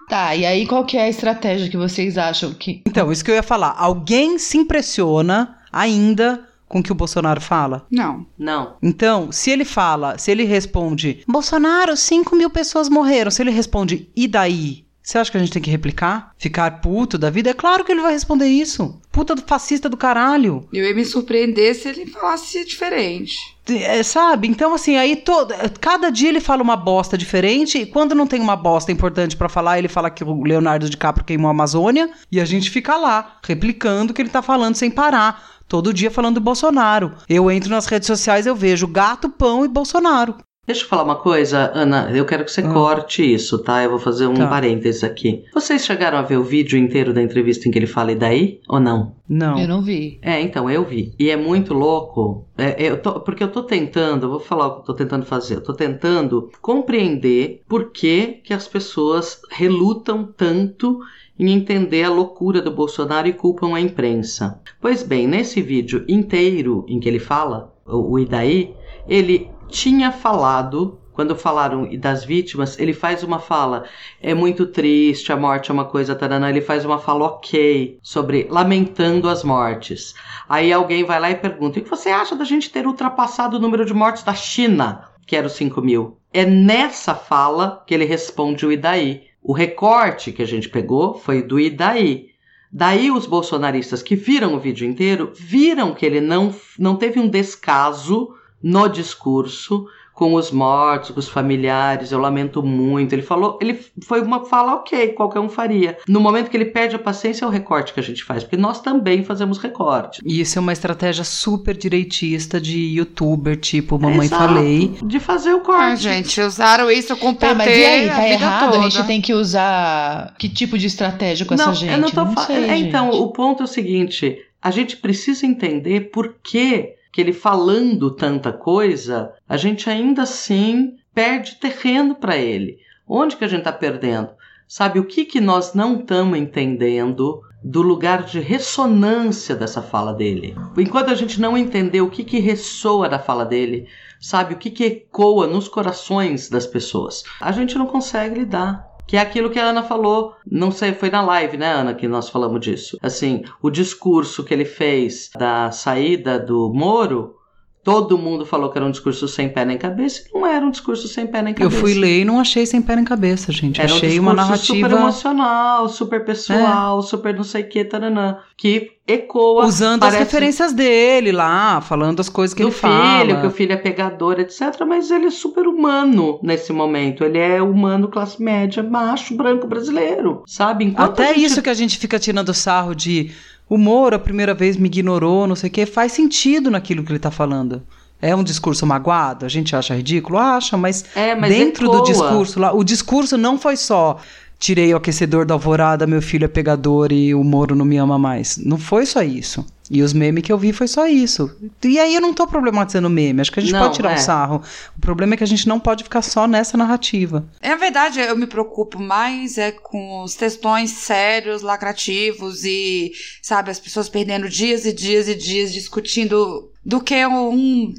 Tá, e aí qual que é a estratégia que vocês acham que. Então, isso que eu ia falar. Alguém se impressiona ainda com o que o Bolsonaro fala? Não. Não. Então, se ele fala, se ele responde, Bolsonaro, 5 mil pessoas morreram. Se ele responde, e daí? Você acha que a gente tem que replicar? Ficar puto da vida? É claro que ele vai responder isso. Puta do fascista do caralho. Eu ia me surpreender se ele falasse diferente. É, sabe? Então, assim, aí todo, cada dia ele fala uma bosta diferente, e quando não tem uma bosta importante pra falar, ele fala que o Leonardo DiCaprio queimou a Amazônia, e a gente fica lá, replicando o que ele tá falando sem parar. Todo dia falando do Bolsonaro. Eu entro nas redes sociais, eu vejo gato, pão e Bolsonaro. Deixa eu falar uma coisa, Ana. Eu quero que você Ah. corte isso, tá? Eu vou fazer um Tá. parênteses aqui. Vocês chegaram a ver o vídeo inteiro da entrevista em que ele fala e daí? Ou não? Não. Eu não vi. É, então, eu vi. E é muito louco. É, eu tô- porque eu tô tentando, eu vou falar o que eu tô tentando fazer. Eu tô tentando compreender por que, que as pessoas relutam tanto em entender a loucura do Bolsonaro e culpam a imprensa. Pois bem, nesse vídeo inteiro em que ele fala, o, o Idaí, ele tinha falado. Quando falaram das vítimas, ele faz uma fala. É muito triste, a morte é uma coisa, taranã. Ele faz uma fala ok sobre lamentando as mortes. Aí alguém vai lá e pergunta: o que você acha da gente ter ultrapassado o número de mortes da China, que era os 5 mil? É nessa fala que ele responde o Idaí. O recorte que a gente pegou foi do Idaí. Daí os bolsonaristas que viram o vídeo inteiro viram que ele não, não teve um descaso no discurso com os mortos, com os familiares, eu lamento muito. Ele falou, ele foi uma fala ok, qualquer um faria. No momento que ele perde a paciência é o recorte que a gente faz, porque nós também fazemos recorte. E isso é uma estratégia super direitista de youtuber, tipo Mamãe Exato, Falei. De fazer o corte. Ah, gente, usaram isso com PT Tá, mas e aí? a Tá vida errado? toda. A gente tem que usar que tipo de estratégia com essa gente? Eu não tô fa- sei, é, Então, o ponto é o seguinte: a gente precisa entender por que, que ele falando tanta coisa, a gente ainda assim perde terreno para ele. Onde que a gente tá perdendo? Sabe o que que nós não estamos entendendo do lugar de ressonância dessa fala dele? Enquanto a gente não entender o que que ressoa da fala dele, sabe o que que ecoa nos corações das pessoas, a gente não consegue lidar. Que é aquilo que a Ana falou, não sei, foi na live, né, Ana, que nós falamos disso. Assim, o discurso que ele fez da saída do Moro, todo mundo falou que era um discurso sem pé nem cabeça, e não era um discurso sem pé nem Eu cabeça. fui ler e não achei sem pé nem cabeça, gente. Era um achei discurso uma super narrativa emocional, super pessoal, super não sei o que, taranã, que ecoa. usando parece- as referências dele lá, falando as coisas que do ele filho, fala. que o filho é pegador, etc. Mas ele é super humano nesse momento. Ele é humano, classe média, macho, branco brasileiro, sabe? Enquanto Até gente- isso que a gente fica tirando sarro de o Moro a primeira vez me ignorou, não sei o que, faz sentido naquilo que ele tá falando. É um discurso magoado? A gente acha ridículo? Acha, mas, É, mas dentro ecoa. do discurso lá, o discurso não foi só tirei o aquecedor da alvorada, meu filho é pegador e o Moro não me ama mais. Não foi só isso. E os memes que eu vi foi só isso. E aí eu não tô problematizando meme, acho que a gente Não, pode tirar é. um sarro. O problema é que a gente não pode ficar só nessa narrativa. Na verdade, eu me preocupo mais é com os textões sérios, lacrativos e, sabe, as pessoas perdendo dias e dias e dias discutindo do que um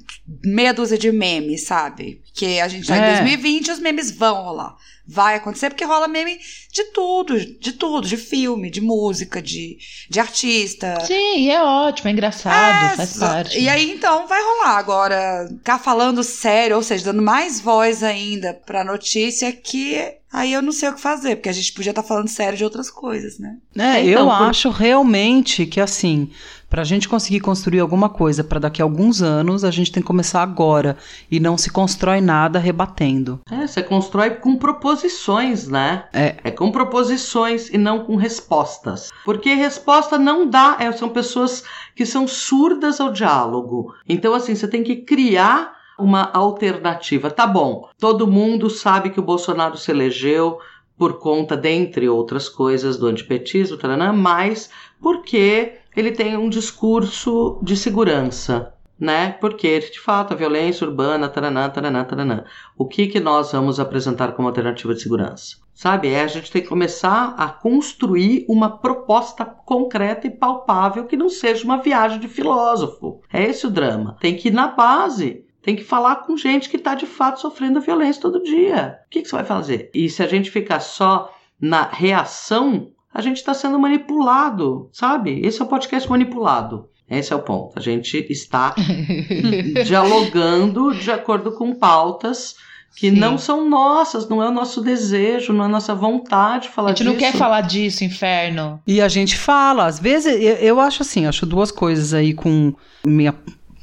meia dúzia de memes, sabe? Que a gente já É. em 2020 os memes vão rolar. Vai acontecer porque rola meme de tudo, de tudo, de filme, de música, de, de artista. Sim, e é ótimo, é engraçado, É, faz parte. E aí, então, vai rolar. Agora, ficar falando sério, ou seja, dando mais voz ainda pra notícia que aí eu não sei o que fazer, porque a gente podia estar falando sério de outras coisas, né? É, Então, eu por- acho realmente que assim, pra gente conseguir construir alguma coisa pra daqui a alguns anos, a gente tem que começar agora e não se constrói nada rebatendo. É, você constrói com proposições, né? É. É com proposições e não com respostas. Porque resposta não dá, é, são pessoas que são surdas ao diálogo. Então, assim, você tem que criar uma alternativa. Tá bom, todo mundo sabe que o Bolsonaro se elegeu por conta, dentre outras coisas, do antipetismo, taranã, mas porque ele tem um discurso de segurança. Né? Porque, de fato, a violência urbana, taranã, taranã, taranã. O que, que nós vamos apresentar como alternativa de segurança? Sabe? É a gente tem que começar a construir uma proposta concreta e palpável que não seja uma viagem de filósofo. É esse o drama. Tem que ir na base. Tem que falar com gente que está de fato sofrendo violência todo dia. O que, que você vai fazer? E se a gente ficar só na reação, a gente está sendo manipulado, sabe? Esse é o podcast manipulado. Esse é o ponto. A gente está dialogando de acordo com pautas que Sim. não são nossas, não é o nosso desejo, não é a nossa vontade de falar A gente não disso. quer falar disso, inferno. E a gente fala, às vezes, eu, eu acho assim, acho duas coisas aí com minha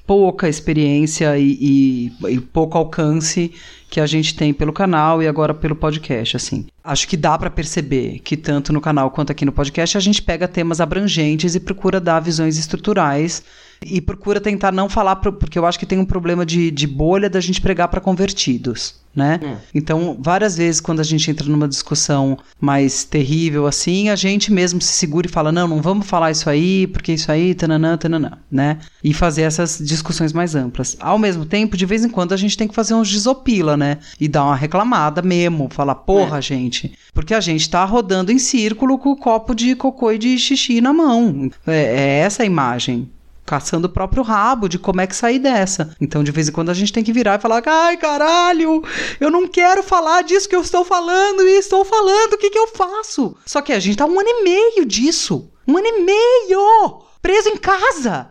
pouca experiência e, e- e pouco alcance que a gente tem pelo canal e agora pelo podcast, assim. Acho que dá pra perceber que tanto no canal quanto aqui no podcast a gente pega temas abrangentes e procura dar visões estruturais e procura tentar não falar, porque eu acho que tem um problema de, de bolha da gente pregar pra convertidos, né? É. Então, várias vezes quando a gente entra numa discussão mais terrível assim, a gente mesmo se segura e fala: "Não, não vamos falar isso aí, porque isso aí, tananã, tananã", né? E fazer essas discussões mais amplas. Ao mesmo tempo, de vez em quando a gente tem que fazer uns desopila, né? E dar uma reclamada mesmo, falar: "Porra, gente", porque a gente tá rodando em círculo com o copo de cocô e de xixi na mão. É, é essa a imagem caçando o próprio rabo de como é que sair dessa. Então, de vez em quando, a gente tem que virar e falar: ai, caralho, eu não quero falar disso que eu estou falando e estou falando, o que, que eu faço? Só que a gente tá um ano e meio disso. Um ano e meio! Preso em casa!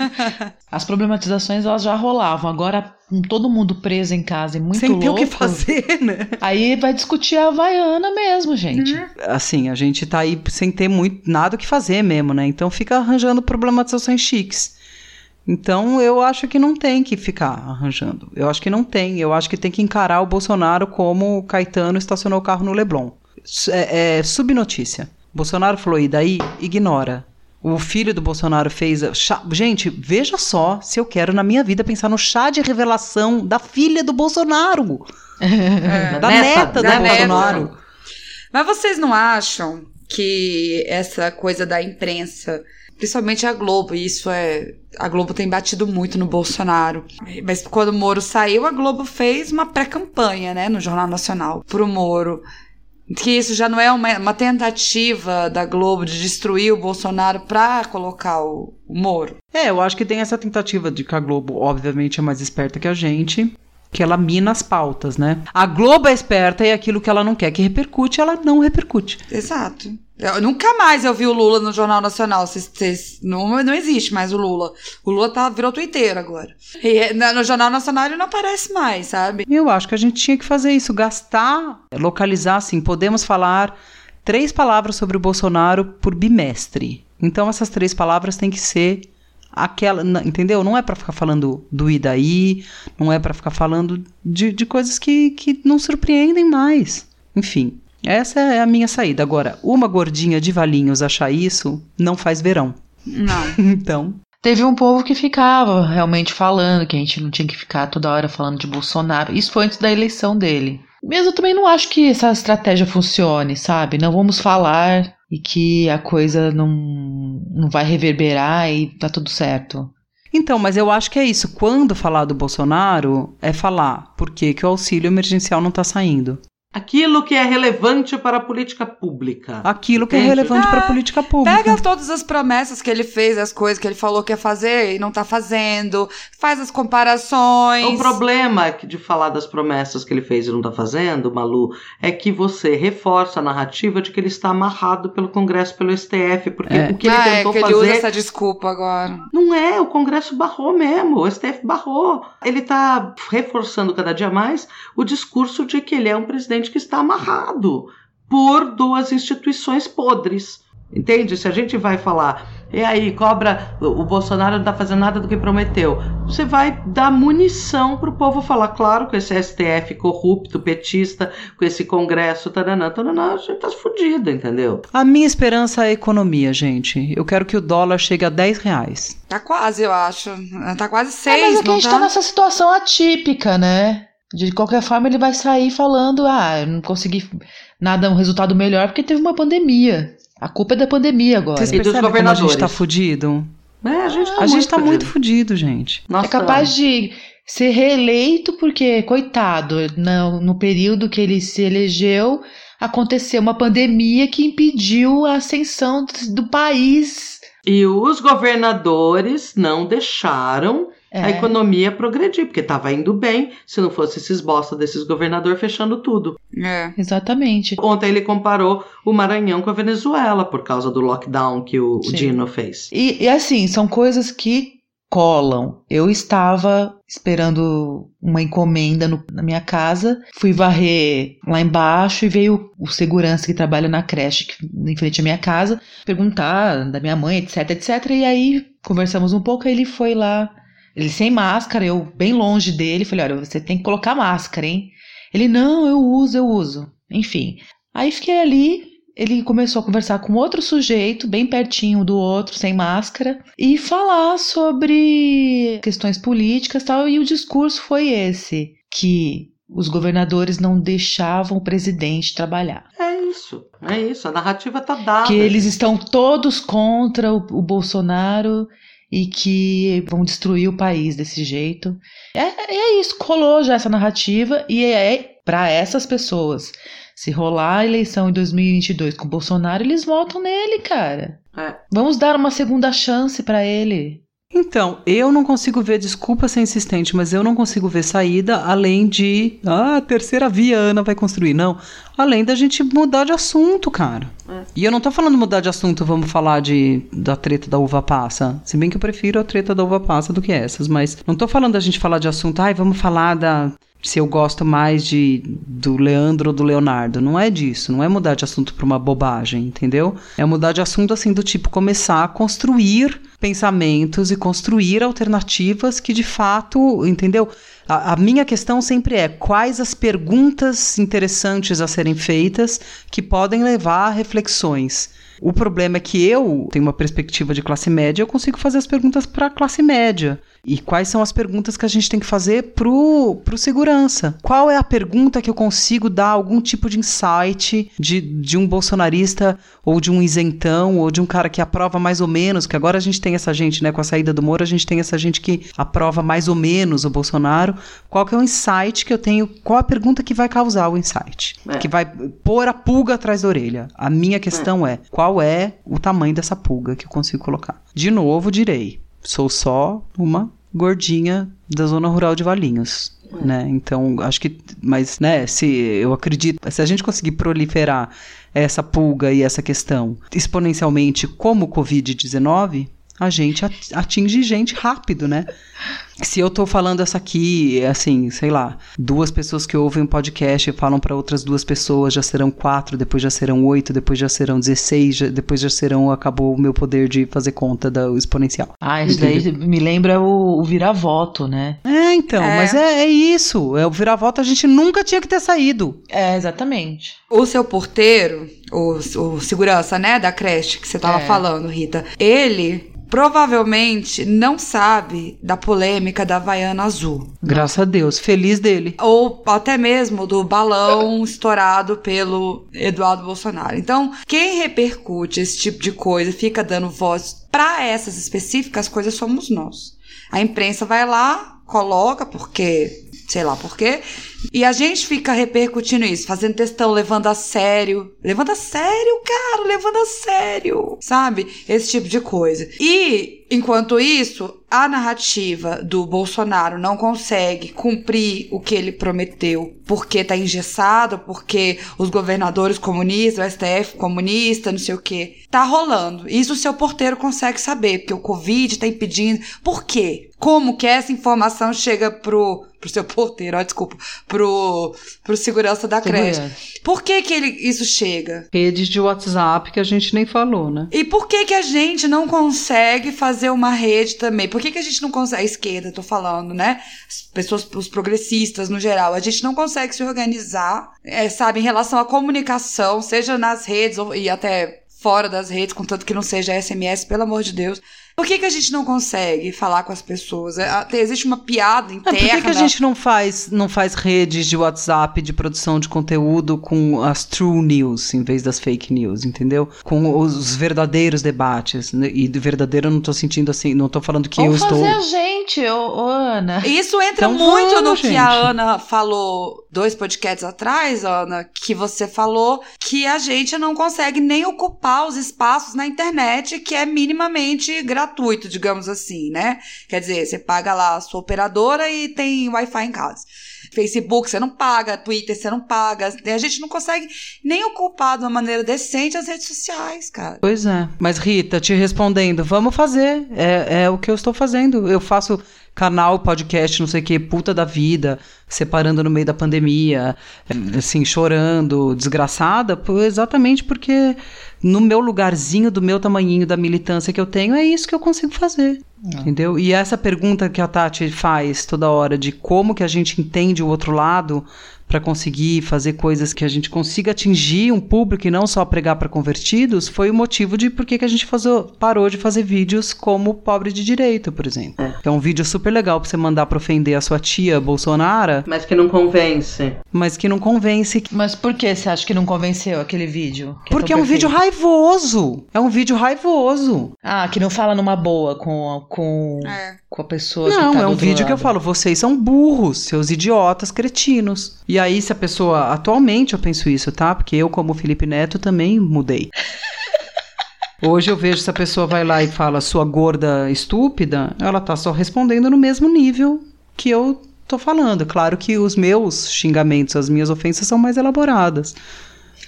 As problematizações elas já rolavam. Agora, com todo mundo preso em casa e muito sem ter o louco. que fazer, né? Aí vai discutir a Havaiana mesmo, gente. Assim, a gente tá aí sem ter muito nada o que fazer mesmo, né? Então fica arranjando problematizações chiques. Então eu acho que não tem que ficar arranjando. Eu acho que não tem. Eu acho que tem que encarar o Bolsonaro como o Caetano estacionou o carro no Leblon. É, é subnotícia. Bolsonaro falou, e daí? Ignora. O filho do Bolsonaro fez. Chá... Gente, veja só se eu quero na minha vida pensar no chá de revelação da filha do Bolsonaro. É, da neta, neta do Bolsonaro. Neta. Mas vocês não acham que essa coisa da imprensa principalmente a Globo, e isso é. A Globo tem batido muito no Bolsonaro. Mas quando o Moro saiu, a Globo fez uma pré-campanha, né, no Jornal Nacional, pro Moro. Que isso já não é uma, uma tentativa da Globo de destruir o Bolsonaro pra colocar o, o Moro. É, eu acho que tem essa tentativa de que a Globo, obviamente, é mais esperta que a gente que ela mina as pautas, né? A Globo é esperta e aquilo que ela não quer que repercute, ela não repercute. Exato. Eu, nunca mais eu vi o Lula no Jornal Nacional. Cês, cês, não, não existe mais o Lula. O Lula tá, virou twitteiro agora. E no Jornal Nacional ele não aparece mais, sabe? Eu acho que a gente tinha que fazer isso, gastar, localizar assim, podemos falar três palavras sobre o Bolsonaro por bimestre. Então essas três palavras têm que ser aquela, entendeu? Não é para ficar falando do e daí, não é para ficar falando de, de coisas que, que não surpreendem mais. Enfim, essa é a minha saída. Agora, uma gordinha de valinhos achar isso não faz verão. Não. então. Teve um povo que ficava realmente falando que a gente não tinha que ficar toda hora falando de Bolsonaro. Isso foi antes da eleição dele. Mas eu também não acho que essa estratégia funcione, sabe? Não vamos falar e que a coisa não, não vai reverberar e tá tudo certo. Então, mas eu acho que é isso. Quando falar do Bolsonaro, é falar por que, que o auxílio emergencial não está saindo. Aquilo que é relevante para a política pública. Aquilo que é relevante ah, para a política pública. Pega todas as promessas que ele fez, as coisas que ele falou que ia fazer e não está fazendo, faz as comparações. O problema de falar das promessas que ele fez e não está fazendo, Malu, é que você reforça a narrativa de que ele está amarrado pelo Congresso, pelo STF, porque é. o que ele ah, tentou é que fazer. Ele usa essa desculpa agora. Não é, o Congresso barrou mesmo, o STF barrou. Ele está reforçando cada dia mais o discurso de que ele é um presidente presidente que está amarrado por duas instituições podres. Entende? Se a gente vai falar, e aí, cobra, o Bolsonaro não está fazendo nada do que prometeu, você vai dar munição para o povo falar, claro, com esse STF corrupto, petista, com esse Congresso, taranã, taranã, a gente tá fudido, entendeu? A minha esperança é a economia, gente. Eu quero que o dólar chegue a 10 reais. Tá quase, eu acho. Tá quase 6, é, mas é que a gente tá? tá nessa situação atípica, né? De qualquer forma, ele vai sair falando: ah, eu não consegui nada, um resultado melhor porque teve uma pandemia. A culpa é da pandemia agora. Vocês percebem como a gente tá fudido? É, a gente tá, a muito, gente tá fudido. muito fudido, gente. Nossa. É capaz de ser reeleito porque, coitado, no, no período que ele se elegeu, aconteceu uma pandemia que impediu a ascensão do país. E os governadores não deixaram é. a economia progredir, porque estava indo bem se não fosse esses bosta desses governadores fechando tudo. É. Exatamente. Ontem ele comparou o Maranhão com a Venezuela por causa do lockdown que o, o Dino fez. E, e assim, são coisas que colam. Eu estava esperando uma encomenda no, na minha casa, fui varrer lá embaixo e veio o segurança que trabalha na creche que, em frente à minha casa perguntar da minha mãe, etc, etc. E aí conversamos um pouco, aí ele foi lá ele sem máscara, eu bem longe dele, falei: olha, você tem que colocar máscara, hein? Ele, não, eu uso, eu uso. Enfim. Aí fiquei ali, ele começou a conversar com outro sujeito, bem pertinho do outro, sem máscara, e falar sobre questões políticas e tal, e o discurso foi esse, que os governadores não deixavam o presidente trabalhar. É isso, é isso, a narrativa tá dada. Que eles estão todos contra o, o Bolsonaro e que vão destruir o país desse jeito. É, é isso, rolou já essa narrativa e é para essas pessoas. Se rolar a eleição em 2022 com o Bolsonaro, eles votam nele, cara. É. Vamos dar uma segunda chance para ele. Então, eu não consigo ver, desculpa ser insistente, mas eu não consigo ver saída além de. Ah, a terceira via a Ana vai construir. Não. Além da gente mudar de assunto, cara. É. E eu não tô falando mudar de assunto, vamos falar de da treta da uva passa. Se bem que eu prefiro a treta da uva passa do que essas, mas não tô falando da gente falar de assunto, ai, vamos falar da se eu gosto mais de do Leandro ou do Leonardo. Não é disso, não é mudar de assunto para uma bobagem, entendeu? É mudar de assunto assim do tipo começar a construir pensamentos e construir alternativas que de fato, entendeu? A, a, minha questão sempre é quais as perguntas interessantes a serem feitas que podem levar a reflexões. O problema é que eu tenho uma perspectiva de classe média, eu consigo fazer as perguntas para a classe média. E quais são as perguntas que a gente tem que fazer pro, pro segurança? Qual é a pergunta que eu consigo dar algum tipo de insight de, de um bolsonarista ou de um isentão ou de um cara que aprova mais ou menos, que agora a gente tem essa gente, né, com a saída do Moro, a gente tem essa gente que aprova mais ou menos o Bolsonaro. Qual que é o insight que eu tenho? Qual a pergunta que vai causar o insight? É. Que vai pôr a pulga atrás da orelha? A minha questão é, é qual é o tamanho dessa pulga que eu consigo colocar? De novo, direi sou só uma gordinha da zona rural de Valinhos. Né? Então, acho que, mas, né, se eu acredito, se a gente conseguir proliferar essa pulga e essa questão exponencialmente como o Covid-19, a gente atinge gente rápido, né? Se eu tô falando essa aqui, assim, sei lá, duas pessoas que ouvem um podcast e falam para outras duas pessoas, já serão quatro, depois já serão oito, depois já serão dezesseis, já, depois já serão, acabou o meu poder de fazer conta do exponencial. Ah, isso daí me lembra o, o vira-voto, né? É, então, é. mas é, é isso. É, o vira-voto a gente nunca tinha que ter saído. É, exatamente. O seu porteiro, o, o segurança, né, da creche que você tava é. falando, Rita, ele provavelmente não sabe da polêmica da Havaiana Azul. Graças a Deus, feliz dele. Ou até mesmo do balão estourado pelo Eduardo Bolsonaro. Então, quem repercute esse tipo de coisa, fica dando voz para essas específicas coisas, somos nós. A imprensa vai lá, coloca, porque sei lá por quê. E a gente fica repercutindo isso, fazendo testão, levando a sério. Levando a sério, cara, levando a sério. Sabe? Esse tipo de coisa. E, enquanto isso, a narrativa do Bolsonaro não consegue cumprir o que ele prometeu porque tá engessado, porque os governadores comunistas, o STF comunista, não sei o que. Tá rolando. Isso o seu porteiro consegue saber, porque o Covid tá impedindo. Por quê? Como que essa informação chega pro, pro seu porteiro, ó, desculpa, pro, pro segurança da creche. Por que que ele, isso chega? Redes de WhatsApp que a gente nem falou, né? E por que que a gente não consegue fazer uma rede também? Por que que a gente não consegue, a esquerda, tô falando, né? As pessoas, os progressistas no geral, a gente não consegue se organizar, é, sabe, em relação à comunicação, seja nas redes ou, e até fora das redes, contanto que não seja SMS, pelo amor de Deus. Por que, que a gente não consegue falar com as pessoas? É, existe uma piada interna. por que, que a gente não faz, não faz redes de WhatsApp de produção de conteúdo com as true news em vez das fake news, entendeu? Com os verdadeiros debates. Né? E de verdadeiro eu não tô sentindo assim, não tô falando que Vamos eu estou. fazer a gente, ô, ô Ana. Isso entra então, muito vamos, no gente. que a Ana falou dois podcasts atrás, Ana, que você falou que a gente não consegue nem ocupar os espaços na internet que é minimamente gratuito, digamos assim, né? Quer dizer, você paga lá a sua operadora e tem Wi-Fi em casa. Facebook você não paga, Twitter você não paga. A gente não consegue nem ocupar de uma maneira decente as redes sociais, cara. Pois é. Mas, Rita, te respondendo, vamos fazer. É, é o que eu estou fazendo. Eu faço canal, podcast, não sei o que, puta da vida, separando no meio da pandemia, assim, chorando, desgraçada, exatamente porque no meu lugarzinho, do meu tamanhinho da militância que eu tenho, é isso que eu consigo fazer. É. Entendeu? E essa pergunta que a Tati faz toda hora de como que a gente entende o outro lado, para conseguir fazer coisas que a gente consiga atingir um público e não só pregar para convertidos, foi o motivo de por que a gente parou de fazer vídeos como Pobre de Direito, por exemplo. É. é um vídeo super legal para você mandar para ofender a sua tia Bolsonaro. Mas que não convence. Mas que não convence. Mas por que você acha que não convenceu aquele vídeo? É Porque é, é um vídeo raivoso. É um vídeo raivoso. Ah, que não fala numa boa com, com, é. Com a pessoa Não, tá é um vídeo lado. que eu falo, vocês são burros, seus idiotas cretinos. E aí, se a pessoa. Atualmente eu penso isso, tá? Porque eu, como Felipe Neto, também mudei. Hoje eu vejo se a pessoa vai lá e fala sua gorda estúpida, ela tá só respondendo no mesmo nível que eu tô falando. Claro que os meus xingamentos, as minhas ofensas são mais elaboradas.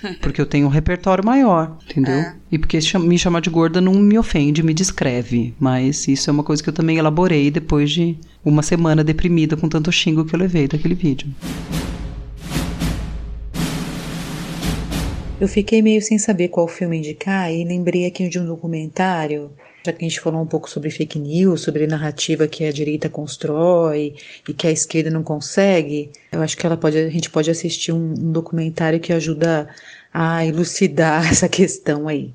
Porque eu tenho um repertório maior, entendeu? É. E porque me chamar de gorda não me ofende, me descreve. Mas isso é uma coisa que eu também elaborei depois de uma semana deprimida com tanto xingo que eu levei daquele vídeo. Eu fiquei meio sem saber qual filme indicar e lembrei aqui de um documentário, já que a gente falou um pouco sobre fake news, sobre narrativa que a direita constrói e que a esquerda não consegue. Eu acho que ela pode, a gente pode assistir um, um documentário que ajuda a elucidar essa questão aí.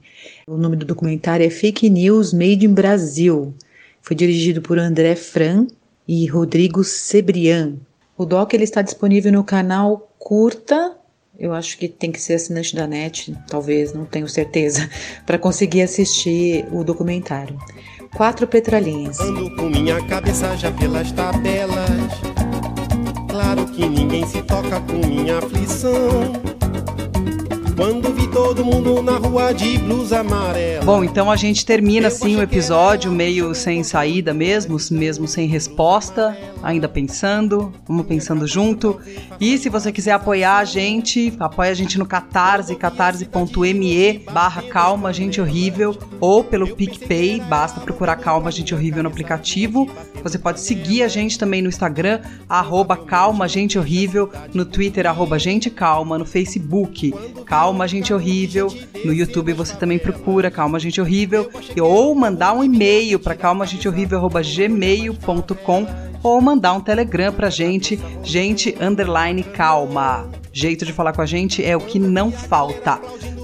O nome do documentário é Fake News Made in Brasil. Foi dirigido por André Fran e Rodrigo Sebrian. O doc ele está disponível no canal Curta eu acho que tem que ser assinante da net, talvez, não tenho certeza, para conseguir assistir o documentário. Quatro petralinhas. Ando com minha cabeça já pelas tabelas. Claro que ninguém se toca com minha aflição. Quando vi todo mundo na rua de blusa amarela. Bom, então a gente termina assim o episódio meio sem saída mesmo, mesmo sem resposta, ainda pensando, vamos pensando junto. E se você quiser apoiar a gente, apoia a gente no Catarse, catarse.me barra calma gente horrível ou pelo PicPay, basta procurar calma gente horrível no aplicativo. Você pode seguir a gente também no Instagram, arroba calma gente horrível, no Twitter, arroba gente calma, no Facebook, calma gente horrível, no YouTube você também procura calma gente horrível, ou mandar um e-mail para calmagentehorrível.gmail.com ou mandar um telegram pra gente, gente underline calma. Jeito de falar com a gente é o que não falta.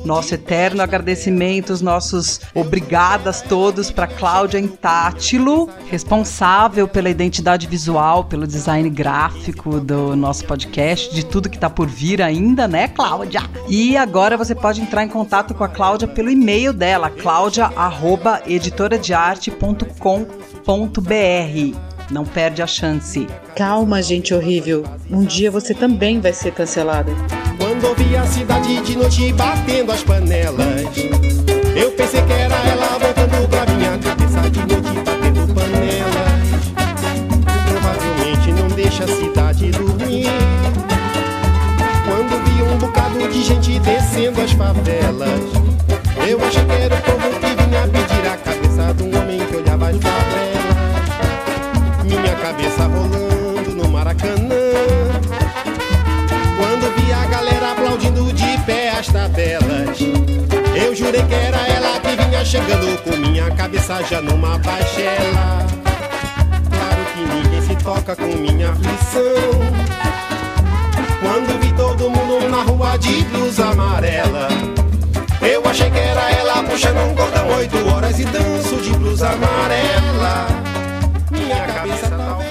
Nosso eterno agradecimento, os nossos obrigadas todos para Cláudia Intátilo, responsável pela identidade visual, pelo design gráfico do nosso podcast, de tudo que tá por vir ainda, né, Cláudia? E agora você pode entrar em contato com a Cláudia pelo e-mail dela, claudia@editoradearte.com.br. Não perde a chance. Calma, gente horrível. Um dia você também vai ser cancelada. Quando ouvi a cidade de noite batendo as panelas, eu pensei que era ela voltando pra minha cabeça de noite batendo panelas. Provavelmente não deixa a cidade dormir. Quando vi um bocado de gente descendo as favelas, eu achei que era o povo que Tá chegando com minha cabeça já numa baixela. Claro que ninguém se toca com minha aflição. Quando vi todo mundo na rua de blusa amarela Eu achei que era ela puxando um cordão Oito horas e danço de blusa amarela. Minha cabeça talvez